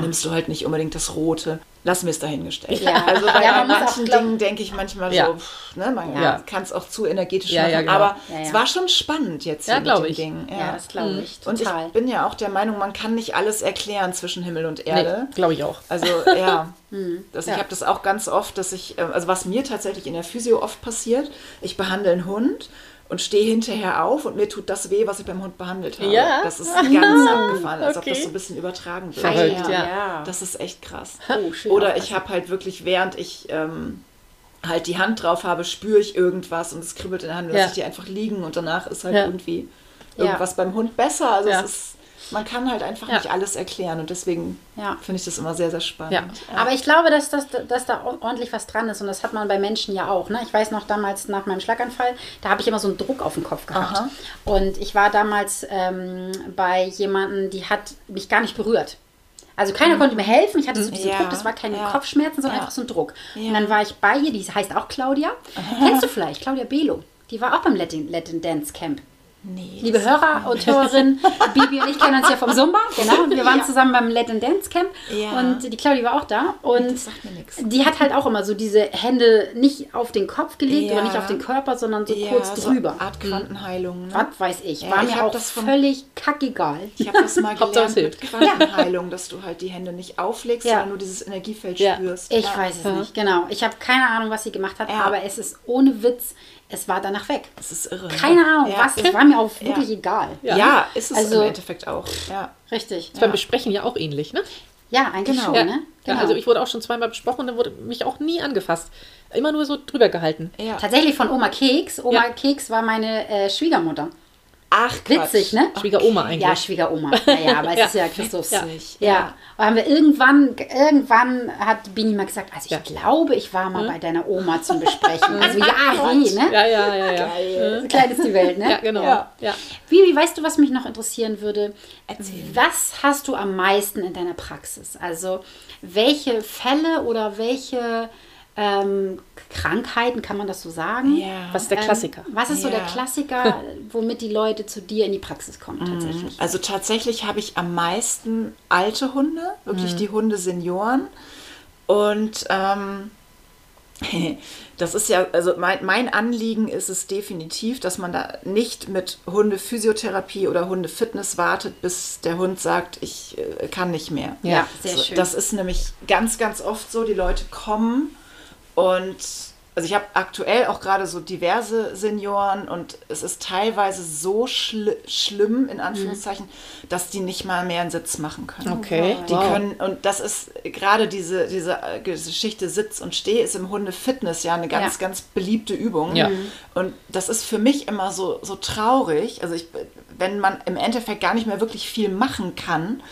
nimmst du halt nicht unbedingt das Rote. Lass mir es dahingestellt.
Ja. [laughs]
Also bei
Ja,
manchen
glaub-
Dingen denke ich manchmal
Ja.
so, pff, ne, man
Ja.
kann es auch zu energetisch
Ja,
machen.
ja, genau.
Aber
Ja, ja.
es war schon spannend jetzt
Ja,
hier
glaub
mit
ich.
den Dingen.
Ja, das glaube ich.
Und
Total.
ich bin ja auch der Meinung, man kann nicht alles erklären zwischen Himmel und Erde.
Nee, glaube ich auch.
Also [laughs] ja, das, ich
Ja.
habe das auch ganz oft, dass ich, äh, also was mir tatsächlich in der Physio oft passiert, ich behandle einen Hund und stehe hinterher auf und mir tut das weh, was ich beim Hund behandelt habe.
Ja?
Das ist ganz [laughs] abgefahren, als ob
Okay.
das so ein bisschen übertragen wird.
Verrückt,
ja.
ja.
Das ist echt krass.
Oh, schön
Oder ich habe halt wirklich, während ich ähm, halt die Hand drauf habe, spüre ich irgendwas und es kribbelt in der Hand, lasse
Ja.
ich die einfach liegen und danach ist halt
Ja.
irgendwie
Ja.
irgendwas beim Hund besser. Also
Ja.
es ist, man kann halt einfach
Ja.
nicht alles erklären und deswegen
Ja.
finde ich das immer sehr, sehr spannend.
Ja.
Aber ich glaube, dass, dass, dass da ordentlich was dran ist und das hat man bei Menschen ja auch. Ne? Ich weiß noch damals nach meinem Schlaganfall, da habe ich immer so einen Druck auf den Kopf gehabt.
Aha.
Und ich war damals ähm, bei jemandem, die hat mich gar nicht berührt. Also keiner konnte mir helfen. Ich hatte so diesen
Ja,
Druck, das war keine
ja.
Kopfschmerzen, sondern
Ja.
einfach so ein Druck. Und dann war ich bei ihr, die heißt auch Claudia. [laughs] Kennst du vielleicht, Claudia Belo. Die war auch beim Latin, Latin Dance Camp.
Nee,
Liebe Hörer und [laughs] Hörerinnen, Bibi und ich kennen uns ja vom Zumba, genau. Und [laughs] wir waren
Ja.
zusammen beim Latin Dance Camp.
Ja.
Und die Claudia war auch da. Und
Das sagt mir nichts.
die hat halt auch immer so diese Hände nicht auf den Kopf gelegt
Ja.
oder nicht auf den Körper, sondern so kurz
so
drüber.
Art Quantenheilung. Ne?
Was weiß ich. War
ich
mir auch
das von-
völlig kackegal.
Ich habe das mal [laughs] gelernt mit. Quantenheilung, dass du halt die Hände nicht auflegst, sondern nur dieses Energiefeld spürst.
Ich weiß es nicht, genau. Ich habe keine Ahnung, was sie gemacht hat, aber es ist ohne Witz, es war danach weg.
Das ist irre. ne?
Keine Ahnung,
ja.
was. Es war mir auch
Ja.
wirklich egal.
Ja. ist es
Also-
im Endeffekt auch. Ja.
Richtig.
Ist beim Besprechen ja auch ähnlich, ne?
Ja, eigentlich
Genau.
schon,
Ja.
ne?
ja. Also ich wurde auch schon zweimal besprochen und dann wurde mich auch nie angefasst. Immer nur so drüber gehalten.
ja.
Tatsächlich von Oma Keks. Oma
Ja.
Keks war meine äh, Schwiegermutter.
Ach, Quatsch.
Witzig, ne?
Schwiegeroma eigentlich.
Ja, Schwiegeroma. Naja, aber es
Ja.
ist ja Christus.
Ja.
Witzig.
Ja. Und haben wir irgendwann, irgendwann hat Bini mal gesagt, also ich
Ja.
glaube, ich war mal bei deiner Oma zum Besprechen. Also Jahre, [laughs] ne?
Ja, ja, ja, ja.
Geil.
So klein ist die Welt, ne?
Ja, genau.
Ja.
Ja.
Vivi, weißt du, was mich noch interessieren würde?
Erzähl.
Was hast du am meisten in deiner Praxis? Also welche Fälle oder welche ähm, Krankheiten, kann man das so sagen?
Ja.
Was ist der Klassiker?
Ähm, was ist so der. Klassiker, [laughs] womit die Leute zu dir in die Praxis kommen tatsächlich?
Also tatsächlich habe ich am meisten alte Hunde, wirklich die Hunde Senioren. Und ähm, [laughs] das ist ja, also mein, mein Anliegen ist es definitiv, dass man da nicht mit Hundephysiotherapie oder Hundefitness wartet, bis der Hund sagt, ich äh, kann nicht mehr.
Ja, sehr
so,
schön.
Das ist nämlich ganz, ganz oft so, die Leute kommen und also ich habe aktuell auch gerade so diverse Senioren und es ist teilweise so schli schlimm, in Anführungszeichen, dass die nicht mal mehr einen Sitz machen können.
Okay.
Die
wow.
können, und das ist gerade diese, diese äh, Geschichte Sitz und Steh ist im Hunde-Fitness ja eine ganz,
Ja.
ganz beliebte Übung.
Ja.
Und das ist für mich immer so, so traurig. Also ich, wenn man im Endeffekt gar nicht mehr wirklich viel machen kann,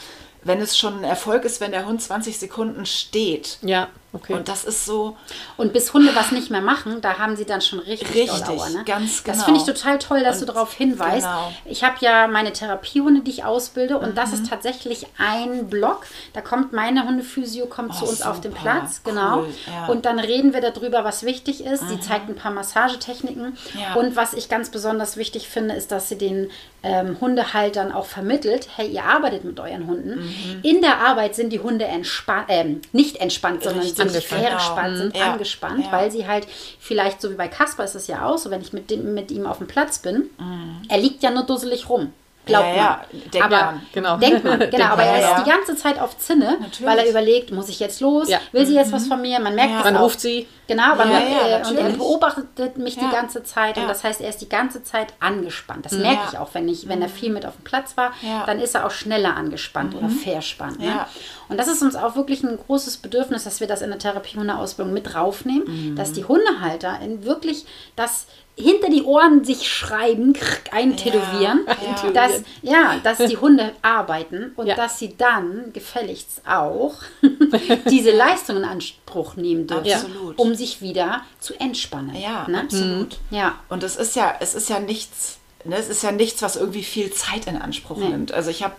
wenn es schon ein Erfolg ist, wenn der Hund 20 Sekunden steht.
Ja, okay.
Und das ist so,
Und bis Hunde was nicht mehr machen, da haben sie dann schon richtig,
Richtig,
Aua, ne?
ganz
Das
genau.
finde ich total toll, dass du
Und-
darauf hinweist.
genau.
Ich habe ja meine Therapiehunde, die ich ausbilde, und das
Mhm.
ist tatsächlich ein Block. Da kommt meine Hundephysio kommt zu
Oh,
uns auf den
super,
Platz, genau.
cool, ja.
Und dann reden wir darüber, was wichtig ist. Sie zeigt ein paar Massagetechniken.
Ja.
Und was ich ganz besonders wichtig finde, ist, dass sie den ähm, Hundehaltern auch vermittelt, hey, ihr arbeitet mit euren Hunden.
Mhm.
In der Arbeit sind die Hunde entspannt, ähm, nicht entspannt, sondern
Richtig,
angespannt.
verspannt, sind
Ja,
angespannt,
ja.
weil sie halt vielleicht, so wie bei Kasper ist es ja auch, so wenn ich mit, dem, mit ihm auf dem Platz bin,
Mhm.
er liegt ja nur dusselig rum. Glaubt
Ja, ja,
man.
denkt
aber
man.
Genau.
Denkt man, [laughs] genau. aber
man,
er ist die ganze Zeit auf Zinne,
Natürlich.
weil er überlegt, muss ich jetzt los? Will sie jetzt was von mir? Man merkt
Ja.
es auch.
ruft sie?
Genau, man, äh, und er beobachtet mich die ganze Zeit und das heißt, er ist die ganze Zeit angespannt. Das merke ich auch, wenn ich, wenn er viel mit auf dem Platz war, dann ist er auch schneller angespannt oder verspannt. Ne?
Ja.
Und das ist uns auch wirklich ein großes Bedürfnis, dass wir das in der Therapiehundeausbildung mit draufnehmen,
Mhm.
dass die Hundehalter in wirklich das hinter die Ohren sich schreiben, krrk, eintätowieren,
Ja, [laughs]
dass, ja, dass die Hunde arbeiten und
Ja.
dass sie dann gefälligst auch [laughs] diese Leistung in Anspruch nehmen dürfen,
Absolut.
um sich wieder zu entspannen.
Ja,
ne?
absolut.
Ja.
Und es ist ja, es ist ja nichts, ne, es ist ja nichts, was irgendwie viel Zeit in Anspruch
Nee.
nimmt. Also ich habe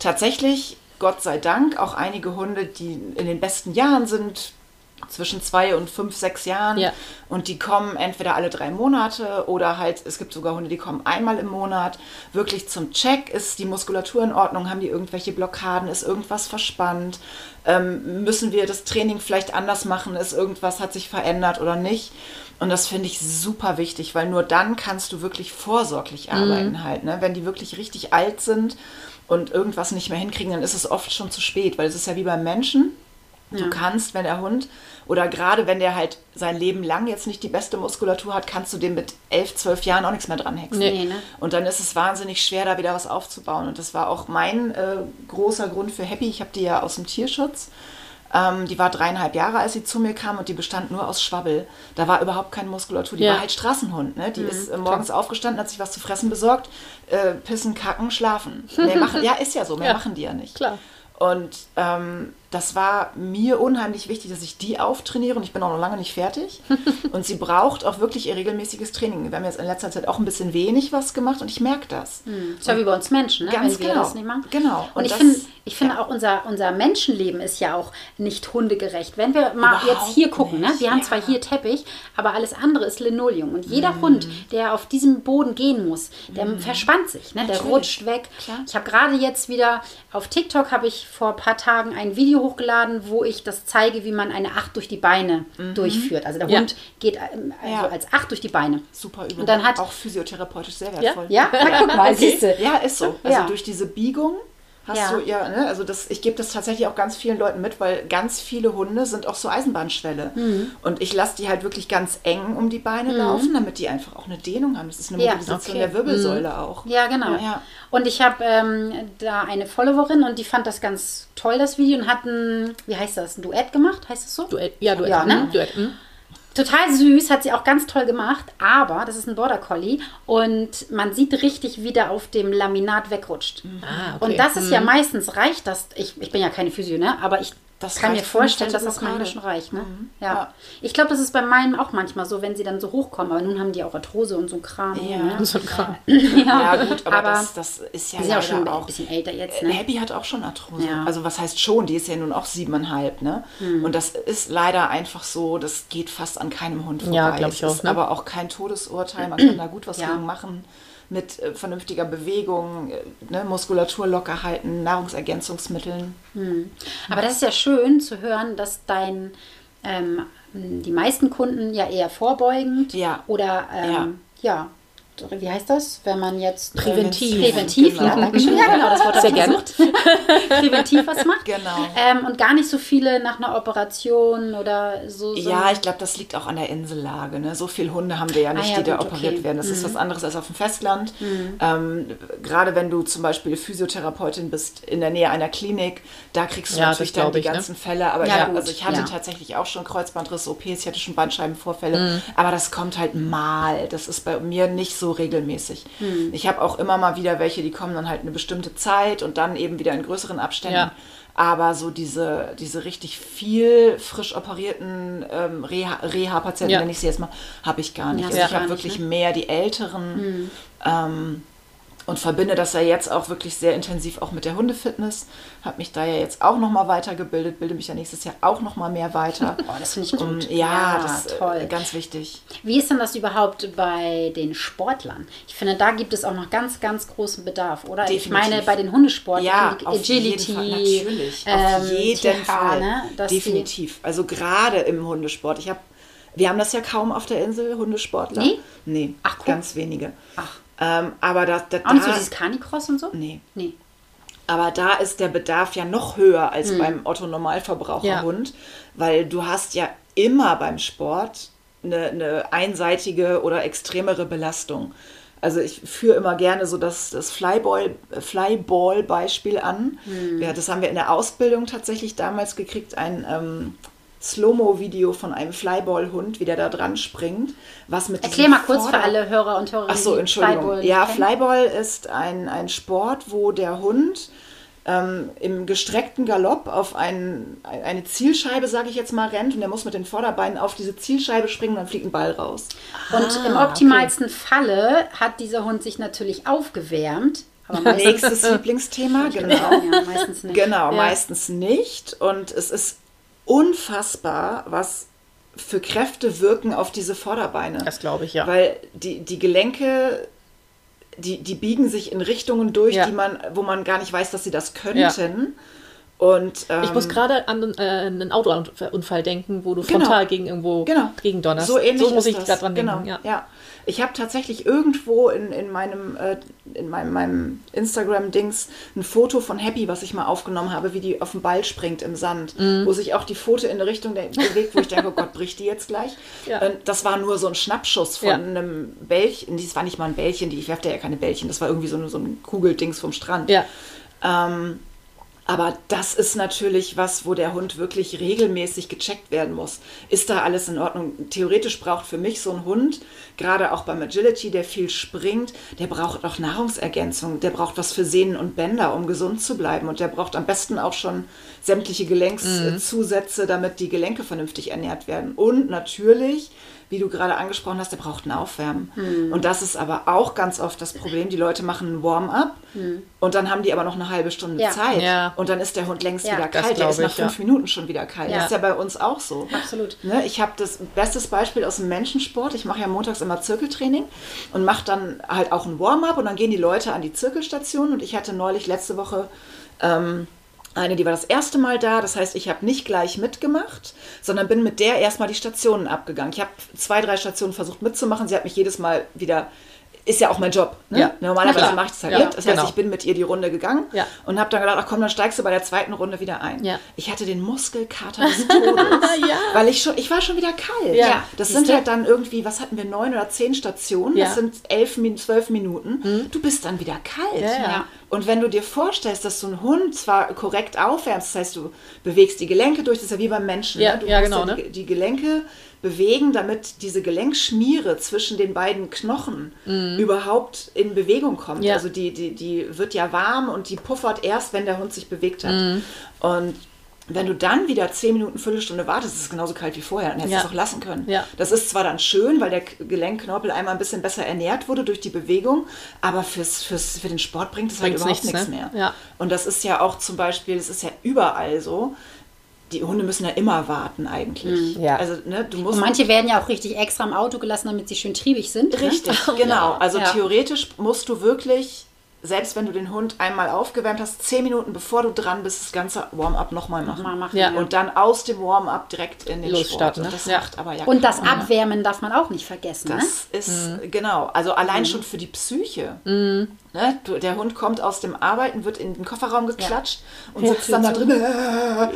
tatsächlich, Gott sei Dank, auch einige Hunde, die in den besten Jahren sind, zwischen zwei und fünf, sechs Jahren.
Ja.
Und die kommen entweder alle drei Monate oder halt, es gibt sogar Hunde, die kommen einmal im Monat. Wirklich zum Check, ist die Muskulatur in Ordnung, haben die irgendwelche Blockaden, ist irgendwas verspannt, ähm, müssen wir das Training vielleicht anders machen, ist irgendwas, hat sich verändert oder nicht. Und das finde ich super wichtig, weil nur dann kannst du wirklich vorsorglich arbeiten halt. Ne? Wenn die wirklich richtig alt sind und irgendwas nicht mehr hinkriegen, dann ist es oft schon zu spät, weil es ist ja wie beim Menschen. Du kannst, wenn der Hund oder gerade wenn der halt sein Leben lang jetzt nicht die beste Muskulatur hat, kannst du dem mit elf, zwölf Jahren auch nichts mehr dran hexen.
Nee, ne?
Und dann ist es wahnsinnig schwer, da wieder was aufzubauen. Und das war auch mein äh, großer Grund für Happy. Ich habe die ja aus dem Tierschutz. Ähm, die war dreieinhalb Jahre, als sie zu mir kam und die bestand nur aus Schwabbel. Da war überhaupt keine Muskulatur. Die
Ja.
war halt Straßenhund. Ne? Die
Mhm,
ist äh, morgens aufgestanden, hat sich was zu fressen besorgt, äh, pissen, kacken, schlafen. Mehr machen, [laughs] ja, ist ja so, mehr
Ja.
machen die ja nicht.
Klar.
Und ähm, das war mir unheimlich wichtig, dass ich die auftrainiere und ich bin auch noch lange nicht fertig. [laughs] und sie braucht auch wirklich ihr regelmäßiges Training. Wir haben jetzt in letzter Zeit auch ein bisschen wenig was gemacht und ich merke das.
Ist ja wie bei uns Menschen, ne?
Ganz
wenn
genau.
das nicht machen.
Genau.
Und,
Und
ich finde, ich finde
ja.
auch unser, unser Menschenleben ist ja auch nicht hundegerecht. Wenn wir mal
Überhaupt
jetzt hier gucken, ne? wir haben
ja.
zwar hier Teppich, aber alles andere ist Linoleum. Und jeder
Mhm.
Hund, der auf diesem Boden gehen muss, der verspannt sich, ne? der
Natürlich.
rutscht weg.
Klar.
Ich habe gerade jetzt wieder auf TikTok habe ich vor ein paar Tagen ein Video hochgeladen, wo ich das zeige, wie man eine Acht durch die Beine durchführt. Also der
Ja.
Hund geht ähm, also
Mhm. Ja.
als Acht durch die Beine.
Super Übung.
Und dann hat-
auch physiotherapeutisch sehr wertvoll.
Ja, [laughs] na, guck mal, du.
Ja, ist so. Also
Ja.
durch diese Biegung hast
Ja.
du ja, ne, also das, ich gebe das tatsächlich auch ganz vielen Leuten mit, weil ganz viele Hunde sind auch so Eisenbahnschwelle.
Mhm.
Und ich lasse die halt wirklich ganz eng um die Beine laufen, damit die einfach auch eine Dehnung haben. Das ist eine
Ja.
Mobilisation
Okay.
der Wirbelsäule auch.
Ja, genau.
Ja.
Und ich habe ähm, da eine Followerin und die fand das ganz toll, das Video, und hat ein, wie heißt das, ein Duett gemacht, heißt es so?
Duett. Ja, Duett.
Ja, ne?
Mhm, Duett. Mhm.
Total süß, hat sie auch ganz toll gemacht, aber das ist ein Border Collie und man sieht richtig, wie der auf dem Laminat wegrutscht.
Ah, okay.
Und das ist ja meistens reicht das, ich, ich bin ja keine Physio, ne? aber ich
Das
kann mir vorstellen, dass das schon reicht. Ne? Ja.
Ja.
Ich glaube, das ist bei meinen auch manchmal so, wenn sie dann so hochkommen, aber nun haben die auch Arthrose und so ein Kram.
Ja.
Ne? [laughs]
So ein Kram. [laughs]
Ja, gut, aber,
aber
das, das ist ja
sind ja auch schon ein
auch
bisschen älter jetzt.
Äh,
Ne?
Happy hat auch schon Arthrose.
Ja.
Also was heißt schon, die ist ja nun auch siebeneinhalb, ne?
Hm.
Und das ist leider einfach so, das geht fast an keinem Hund vorbei.
Ja, glaub ich
es
auch,
Ist
ne?
aber auch kein Todesurteil, man [clears throat] kann da gut was
Ja.
gegen machen. Mit äh, vernünftiger Bewegung, äh, ne, Muskulatur locker halten, Nahrungsergänzungsmitteln.
Aber das ist ja schön zu hören, dass dein ähm, die meisten Kunden ja eher vorbeugend
Ja.
oder ähm, ja. Wie heißt das, wenn man jetzt
Präventiv.
präventiv,
Genau.
ja, danke schön. Ja, genau, das Wort habe ich gesucht. [laughs] präventiv was macht.
Genau.
Ähm, und gar nicht so viele nach einer Operation oder so. so
Ja, ich glaube, das liegt auch an der Insellage. Ne? So viele Hunde haben wir ja nicht,
Ah ja,
die da
gut,
operiert
okay.
werden. Das ist was anderes als auf dem Festland. Ähm, Gerade wenn du zum Beispiel Physiotherapeutin bist in der Nähe einer Klinik, da kriegst du
Ja,
natürlich dann die
ich, ne?
ganzen Fälle. Aber
Ja,
also ich hatte
ja.
tatsächlich auch schon Kreuzbandriss-OPs, ich hatte schon Bandscheibenvorfälle. Aber das kommt halt mal. Das ist bei mir nicht so regelmäßig. Ich habe auch immer mal wieder welche, die kommen dann halt eine bestimmte Zeit und dann eben wieder in größeren Abständen.
Ja.
Aber so diese, diese richtig viel frisch operierten ähm, Reha- Reha-Patienten,
Ja.
nenne ich sie jetzt mal, habe ich gar nicht.
Ja,
also ich habe wirklich
ne?
mehr die Älteren ähm, und verbinde das ja jetzt auch wirklich sehr intensiv auch mit der Hundefitness. Habe mich da ja jetzt auch nochmal weitergebildet, bilde mich ja nächstes Jahr auch nochmal mehr weiter. [laughs]
Oh, das finde ich gut.
Und ja, das ist
toll.
äh, ganz wichtig.
Wie ist denn das überhaupt bei den Sportlern? Ich finde, da gibt es auch noch ganz, ganz großen Bedarf, oder? Ich
Definitiv.
meine, bei den Hundesportlern,
Ja, auf
Agility,
jeden Fall, natürlich.
ähm,
auf jeden
TH,
Fall.
ne?
Definitiv. Also gerade im Hundesport. Ich habe, wir haben das ja kaum auf der Insel, Hundesportler.
Nee?
Nee,
Ach, guck.
ganz wenige.
Ach.
Ähm, aber da, da,
Auch nicht so
da
dieses Canicross und so?
nee.
Nee.
Aber da ist der Bedarf ja noch höher als
Hm.
beim Otto-Normalverbraucherhund, weil du hast ja immer beim Sport eine, eine einseitige oder extremere Belastung. Also ich führe immer gerne so das, das Flyball, Flyball-Beispiel an.
Hm.
Ja, das haben wir in der Ausbildung tatsächlich damals gekriegt, ein ähm, Slow-Mo-Video von einem Flyball-Hund, wie der da dran springt. Was mit
Erklär mal kurz für
Vorder-
alle Hörer und Hörerinnen,
Ach so,
die
Entschuldigung.
Flyball
ja,
kennen.
Flyball ist ein, ein Sport, wo der Hund ähm, im gestreckten Galopp auf ein, ein- eine Zielscheibe, sage ich jetzt mal, rennt und der muss mit den Vorderbeinen auf diese Zielscheibe springen und dann fliegt ein Ball raus.
Und im
Ah,
optimalsten Falle hat dieser Hund sich natürlich aufgewärmt. Aber
Nächstes Lieblingsthema, [laughs] genau.
ja, meistens nicht.
Genau,
Ja.
meistens nicht. Und es ist unfassbar, was für Kräfte wirken auf diese Vorderbeine.
Das glaube ich, ja.
Weil die, die Gelenke, die, die biegen sich in Richtungen durch,
Ja.
die man, wo man gar nicht weiß, dass sie das könnten. Und, ähm,
Ich muss gerade an äh, einen Autounfall denken, wo du
Genau.
frontal gegen irgendwo
Genau.
gegen donnerst.
So ähnlich
muss
ist
ich gerade dran
genau.
denken. Ja.
Ja. Ich habe tatsächlich irgendwo in, in meinem, äh, in meinem, meinem Instagram-Dings ein Foto von Happy, was ich mal aufgenommen habe, wie die auf den Ball springt im Sand,
Mhm.
wo sich auch die Pfote in eine Richtung bewegt, wo ich denke, oh Gott, bricht die jetzt gleich?
Ja.
Und das war nur so ein Schnappschuss von
Ja.
einem Bällchen. Das war nicht mal ein Bällchen, die, ich werfe ja keine Bällchen, das war irgendwie so, ein- so ein Kugeldings vom Strand.
Ja.
Ähm, aber das ist natürlich was, wo der Hund wirklich regelmäßig gecheckt werden muss. Ist da alles in Ordnung? Theoretisch braucht für mich so ein Hund, gerade auch beim Agility, der viel springt, der braucht auch Nahrungsergänzung, der braucht was für Sehnen und Bänder, um gesund zu bleiben. Und der braucht am besten auch schon sämtliche Gelenkszusätze, damit die Gelenke vernünftig ernährt werden. Und natürlich, wie du gerade angesprochen hast, der braucht ein Aufwärmen. Und das ist aber auch ganz oft das Problem. Die Leute machen ein Warm-up und dann haben die aber noch eine halbe Stunde
Ja.
Zeit.
Ja.
Und dann ist der Hund längst
Ja,
wieder
das
kalt. Der ist nach
ich, ja.
fünf Minuten schon wieder kalt.
Ja.
Das ist ja bei uns auch so.
Absolut.
Ne, ich habe das bestes Beispiel aus dem Menschensport. Ich mache ja montags immer Zirkeltraining und mache dann halt auch ein Warm-up und dann gehen die Leute an die Zirkelstation und ich hatte neulich letzte Woche ähm, eine, die war das erste Mal da. Das heißt, ich habe nicht gleich mitgemacht, sondern bin mit der erstmal die Stationen abgegangen. Ich habe zwei, drei Stationen versucht mitzumachen. Sie hat mich jedes Mal wieder. Ist ja auch mein Job. Ne?
Ja.
Na
Normalerweise mache ich das halt
Ja,
mit. Das heißt,
genau.
ich bin mit ihr die Runde gegangen
Ja.
und habe dann gedacht, ach komm, dann steigst du bei der zweiten Runde wieder ein.
Ja.
Ich hatte den Muskelkater [laughs] des Todes,
Ja.
weil ich schon, ich war schon wieder kalt.
Ja.
Das sind halt dann irgendwie, was hatten wir, neun oder zehn Stationen,
Ja.
das sind elf, zwölf Minuten. Du bist dann wieder kalt.
Ja, ja.
Ja.
Und wenn du dir vorstellst, dass du einen Hund zwar korrekt aufwärmst, das heißt, du bewegst die Gelenke durch, das ist ja wie beim Menschen.
Ja,
ne? Du
ja,
musst
genau,
die,
ne?
die Gelenke bewegen, damit diese Gelenkschmiere zwischen den beiden Knochen überhaupt in Bewegung kommt.
Mhm. Ja.
Also die, die, die wird ja warm und die puffert erst, wenn der Hund sich bewegt hat.
Mhm.
Und wenn du dann wieder 10 Minuten, Viertelstunde wartest, ist es genauso kalt wie vorher. Dann hättest
Ja.
du es auch lassen können.
Ja.
Das ist zwar dann schön, weil der Gelenkknorpel einmal ein bisschen besser ernährt wurde durch die Bewegung, aber fürs, fürs, für den Sport bringt es halt überhaupt
nichts,
nichts,
ne?
mehr.
Ja.
Und das ist ja auch zum Beispiel, das ist ja überall so. Die Hunde müssen ja immer warten eigentlich.
Ja.
Also ne, du musst
Und manche werden ja auch richtig extra im Auto gelassen, damit sie schön triebig sind. Ne?
Richtig, [laughs] genau. Also
Ja.
theoretisch musst du wirklich selbst wenn du den Hund einmal aufgewärmt hast, zehn Minuten bevor du dran bist, das ganze Warm-up nochmal machen.
Mal machen,
Ja.
Und dann aus dem Warm-up direkt in den
Losstarten,
Sport.
ne?
Und das
Ja.
macht aber ja
Und das. Abwärmen darf man auch nicht vergessen. Ne?
Das ist, genau, also allein schon für die Psyche. Ne? Du, der Hund kommt aus dem Arbeiten, wird in den Kofferraum geklatscht und sitzt dann da drin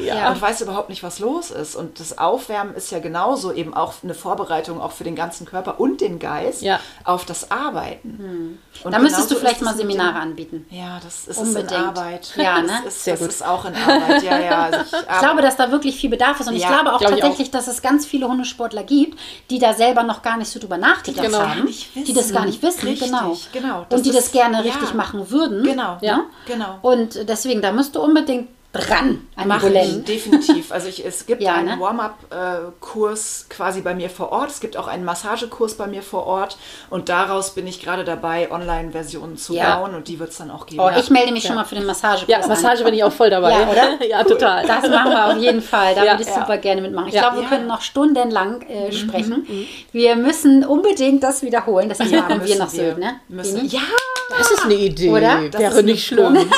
Ja.
und weiß überhaupt nicht, was los ist. Und das Aufwärmen ist ja genauso eben auch eine Vorbereitung auch für den ganzen Körper und den Geist
Ja.
auf das Arbeiten. Und
Da müsstest du vielleicht mal Seminare anbieten.
Ja, das ist
Unbedingt.
in Arbeit.
Ja, [laughs] ne?
Das ist,
Sehr
das
gut.
ist auch in Arbeit. Ja, ja. Also ich, [laughs]
Ich glaube, dass da wirklich viel Bedarf ist. Und ich
Ja,
glaube auch
glaube ich
tatsächlich, dass es ganz viele Hundesportler gibt, die da selber noch gar nicht so drüber nachgedacht
Genau.
haben. Die das gar nicht wissen,
Richtig,
genau.
genau. Das
Und die das
ist-
gerne
ja.
richtig machen würden.
Genau,
Ja.
Ne?
genau.
Und deswegen, da musst du unbedingt dran an
ich,
Buletten.
definitiv. Also ich, es gibt [laughs]
Ja,
einen
ne?
Warm-up-Kurs quasi bei mir vor Ort. Es gibt auch einen Massagekurs bei mir vor Ort. Und daraus bin ich gerade dabei, Online-Versionen zu
Ja.
bauen. Und die wird es dann auch geben.
Oh, ich melde mich schon mal für den Massagekurs
Ja,
an.
Massage bin ich auch voll dabei.
Ja, oder? [laughs]
ja, total.
Das machen wir auf jeden Fall. Da
Ja.
würde ich super gerne mitmachen. Ich
Ja.
glaube, wir
Ja.
können noch stundenlang äh, sprechen. Wir müssen unbedingt das wiederholen. Das machen wir nach Sylt, ne?
Müssen. Ja,
Das ist eine Idee.
Oder?
das
Wäre
ist eine
nicht schlimm. [laughs]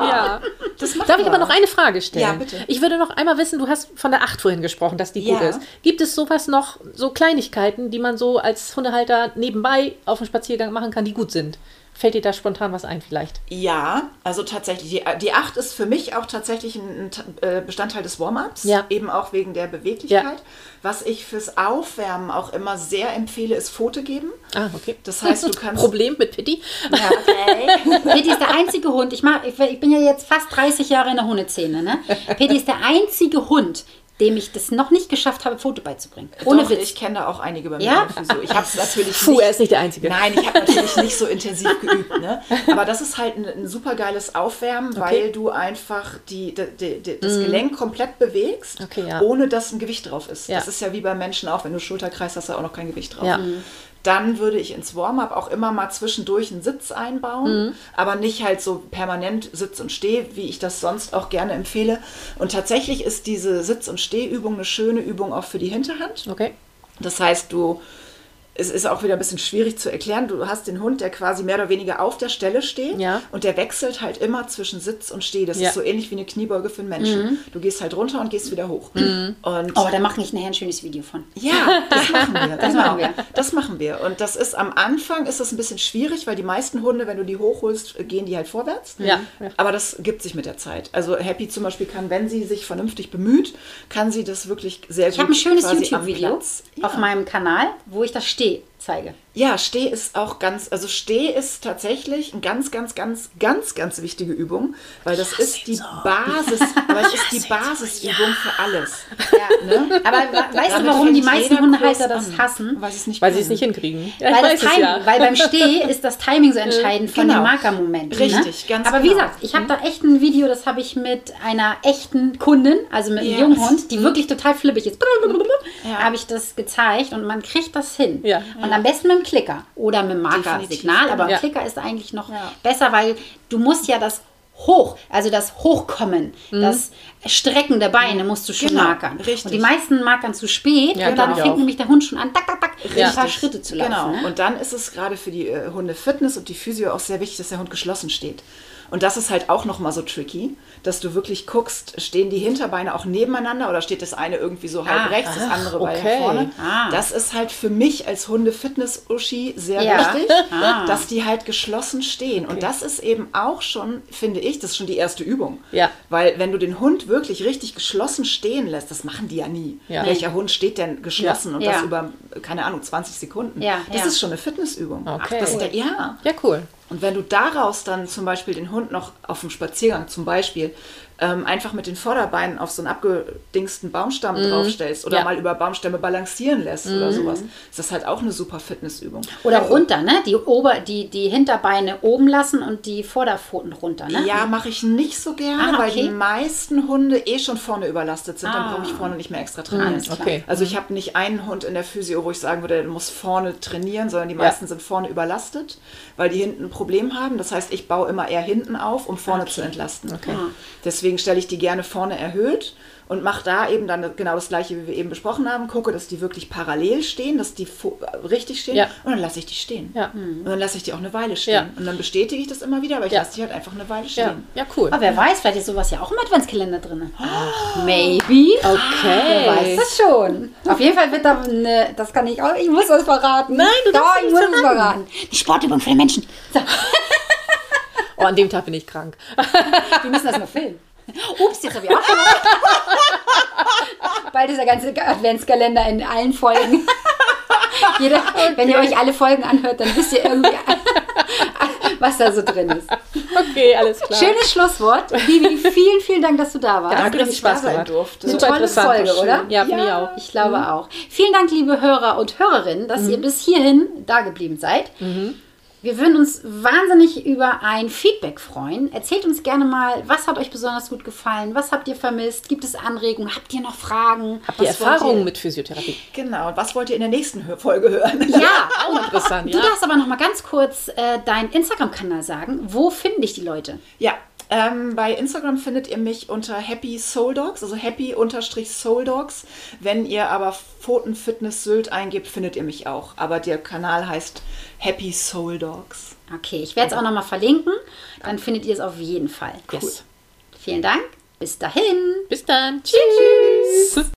Ja. Das
Darf ich aber noch eine Frage stellen?
Ja, bitte.
Ich würde noch einmal wissen, du hast von der 8 vorhin gesprochen, dass die gut
Ja.
ist. Gibt es sowas noch, so Kleinigkeiten, die man so als Hundehalter nebenbei auf dem Spaziergang machen kann, die gut sind? Fällt dir da spontan was ein vielleicht?
Ja, also tatsächlich. Die, die 8 ist für mich auch tatsächlich ein, ein äh, Bestandteil des Warm-ups.
Ja.
Eben auch wegen der Beweglichkeit.
Ja.
Was ich fürs Aufwärmen auch immer sehr empfehle, ist Foto geben.
Ah, okay.
Das heißt, du [laughs] kannst.
Problem mit Pitti?
Ja, [laughs] okay. Pitti ist der einzige Hund. Ich, mach, ich, ich bin ja jetzt fast 30 Jahre in der Hundeszene. Ne? Pitti ist der einzige Hund, dem ich das noch nicht geschafft habe, Foto beizubringen. Ohne
Doch,
Witz.
Ich kenne da auch einige bei mir
Ja?
Ich habe es natürlich
Puh, er ist nicht der Einzige.
Nein, ich habe natürlich nicht so intensiv geübt. Ne? Aber das ist halt ein, ein super geiles Aufwärmen, weil du einfach die, die, die, die, das Gelenk komplett bewegst,
Mhm. Okay, ja.
ohne dass ein Gewicht drauf ist.
Ja.
Das ist ja wie beim Menschen auch, wenn du Schulterkreis hast, hast du auch noch kein Gewicht drauf.
Ja.
Dann würde ich ins Warm-up auch immer mal zwischendurch einen Sitz einbauen,
Mhm.
aber nicht halt so permanent Sitz und Steh, wie ich das sonst auch gerne empfehle. Und tatsächlich ist diese Sitz- und Stehübung eine schöne Übung auch für die Hinterhand.
Okay.
Das heißt, du, es ist auch wieder ein bisschen schwierig zu erklären. Du hast den Hund, der quasi mehr oder weniger auf der Stelle steht
Ja.
und der wechselt halt immer zwischen Sitz und Steh. Das
Ja.
ist so ähnlich wie eine Kniebeuge für einen Menschen. Du gehst halt runter und gehst wieder hoch. Und
Oh, da mache ich nachher ein schönes Video von.
ja, das [laughs] machen wir.
Das
genau.
machen wir.
Das machen wir. Und das ist am Anfang ist das ein bisschen schwierig, weil die meisten Hunde, wenn du die hochholst, gehen die halt vorwärts.
Ja, ja.
Aber das gibt sich mit der Zeit. Also Happy zum Beispiel kann, wenn sie sich vernünftig bemüht, kann sie das wirklich sehr
Ich habe ein schönes YouTube-Video auf meinem Kanal, wo ich das Steh zeige.
Ja, Steh ist auch ganz, also Steh ist tatsächlich eine ganz, ganz, ganz, ganz, ganz wichtige Übung, weil das [laughs] ist die Basis, aber es ist die Basisübung für alles. [laughs] Ne?
Aber we- weißt du, warum die meisten Hundehalter das
an,
hassen?
Weil sie es nicht
Weil sie es nicht hinkriegen. Ja,
Weil, das Timing,
ja.
weil beim Steh [laughs] ist das Timing so entscheidend von
Genau.
dem Markermoment.
Richtig,
ne?
ganz
Aber wie
genau.
gesagt, ich habe da echt ein Video, das habe ich mit einer echten Kundin, also mit einem
Ja.
jungen Hund, die wirklich total flippig ist.
Ja.
Habe ich das gezeigt und man kriegt das hin.
Ja.
Und am besten mit dem Klicker oder mit dem Markersignal, aber ein Klicker ist eigentlich noch
Ja.
besser, weil du musst ja das hoch, also das Hochkommen, das Strecken der Beine musst du schon
Genau,
markern.
richtig.
Und die meisten markern zu spät
Ja,
und dann
genau.
fängt nämlich der Hund schon an, tak, tak, tak,
Ja.
ein paar Schritte zu laufen.
Genau.
Ne?
Und dann ist es gerade für die äh, Hunde-Fitness und die Physio auch sehr wichtig, dass der Hund geschlossen steht. Und das ist halt auch nochmal so tricky, dass du wirklich guckst, stehen die Hinterbeine auch nebeneinander oder steht das eine irgendwie so halb
Ah,
rechts, das andere Bein
okay.
vorne.
Ah.
Das ist halt für mich als Hunde-Fitness-Uschi sehr
Ja.
wichtig, [laughs]
Ah.
dass die halt geschlossen stehen. Und das ist eben auch schon, finde ich, das ist schon die erste Übung.
Ja.
Weil wenn du den Hund wirklich richtig geschlossen stehen lässt, das machen die ja nie.
Ja.
Welcher Hund steht denn geschlossen und
Ja.
das über, keine Ahnung, 20 Sekunden?
Ja,
das
ja.
ist schon eine Fitnessübung.
Okay.
Das ist der, ja.
Ja, cool.
Und wenn du daraus dann zum Beispiel den Hund noch auf dem Spaziergang zum Beispiel ähm, einfach mit den Vorderbeinen auf so einen abgedingsten Baumstamm draufstellst oder
Ja.
mal über Baumstämme balancieren lässt oder sowas, ist das halt auch eine super Fitnessübung.
Oder runter, ne? Die, Ober, die, die Hinterbeine oben lassen und die Vorderpfoten runter, ne?
Ja, mache ich nicht so gerne,
Ah,
weil
okay.
die meisten Hunde eh schon vorne überlastet sind. Dann
Ah.
brauche ich vorne nicht mehr extra trainieren.
Klar.
Okay.
Also ich habe nicht einen Hund in der Physio, wo ich sagen würde, der muss vorne trainieren, sondern die meisten sind vorne überlastet, weil die hinten ein Problem haben. Das heißt, ich baue immer eher hinten auf, um vorne zu entlasten. Deswegen stelle ich die gerne vorne erhöht und mache da eben dann genau das gleiche, wie wir eben besprochen haben. Gucke, dass die wirklich parallel stehen, dass die äh, richtig stehen.
Ja.
Und dann lasse ich die stehen.
Ja.
Und dann lasse ich die auch eine Weile stehen.
Ja.
Und dann bestätige ich das immer wieder, aber ich
Ja.
lasse die halt einfach eine Weile stehen.
ja cool.
Aber wer weiß, vielleicht ist sowas ja auch im Adventskalender drin. Maybe. Wer weiß
Okay.
das schon. Auf jeden Fall wird da eine, das kann ich auch, ich muss das verraten.
Nein, du
Doch,
darfst
ich
nicht
muss es verraten. Die Sportübung für die Menschen. So, [laughs]
Oh, an dem Tag bin ich krank. [laughs]
wir müssen das mal filmen. Ups, jetzt habe ich auch gemacht. Bald ist der ganze Adventskalender in allen Folgen. Jeder, Wenn ihr euch alle Folgen anhört, dann wisst ihr irgendwie, was da so drin ist.
Okay, alles klar.
Schönes Schlusswort. Bibi, vielen, vielen Dank, dass du da warst.
Danke, dass ich da
Spaß
sein
gemacht.
durfte.
Eine
Super
tolle
interessant.
Folge, oder?
Ja,
Ja.
auch.
Ich glaube auch. Vielen Dank, liebe Hörer und Hörerinnen, dass ihr bis hierhin da geblieben seid. Wir würden uns wahnsinnig über ein Feedback freuen. Erzählt uns gerne mal, was hat euch besonders gut gefallen? Was habt ihr vermisst? Gibt es Anregungen? Habt ihr noch Fragen?
Habt ihr Erfahrungen mit Physiotherapie?
Genau. Und was wollt ihr in der nächsten Folge hören?
Ja, [laughs]
Auch interessant,
du
ja.
darfst aber noch mal ganz kurz äh, deinen Instagram-Kanal sagen. Wo finden dich die Leute?
Ja, ähm, bei Instagram findet ihr mich unter Happy Soul Dogs, also Happy unterstrich Soul Dogs. Wenn ihr aber Pfotenfitness Sylt eingebt, findet ihr mich auch. Aber der Kanal heißt Happy Soul Dogs.
Okay, ich werde es auch noch mal verlinken. Dann findet ihr es auf jeden Fall.
Yes.
Vielen Dank. Bis dahin.
Bis dann. Tschüss.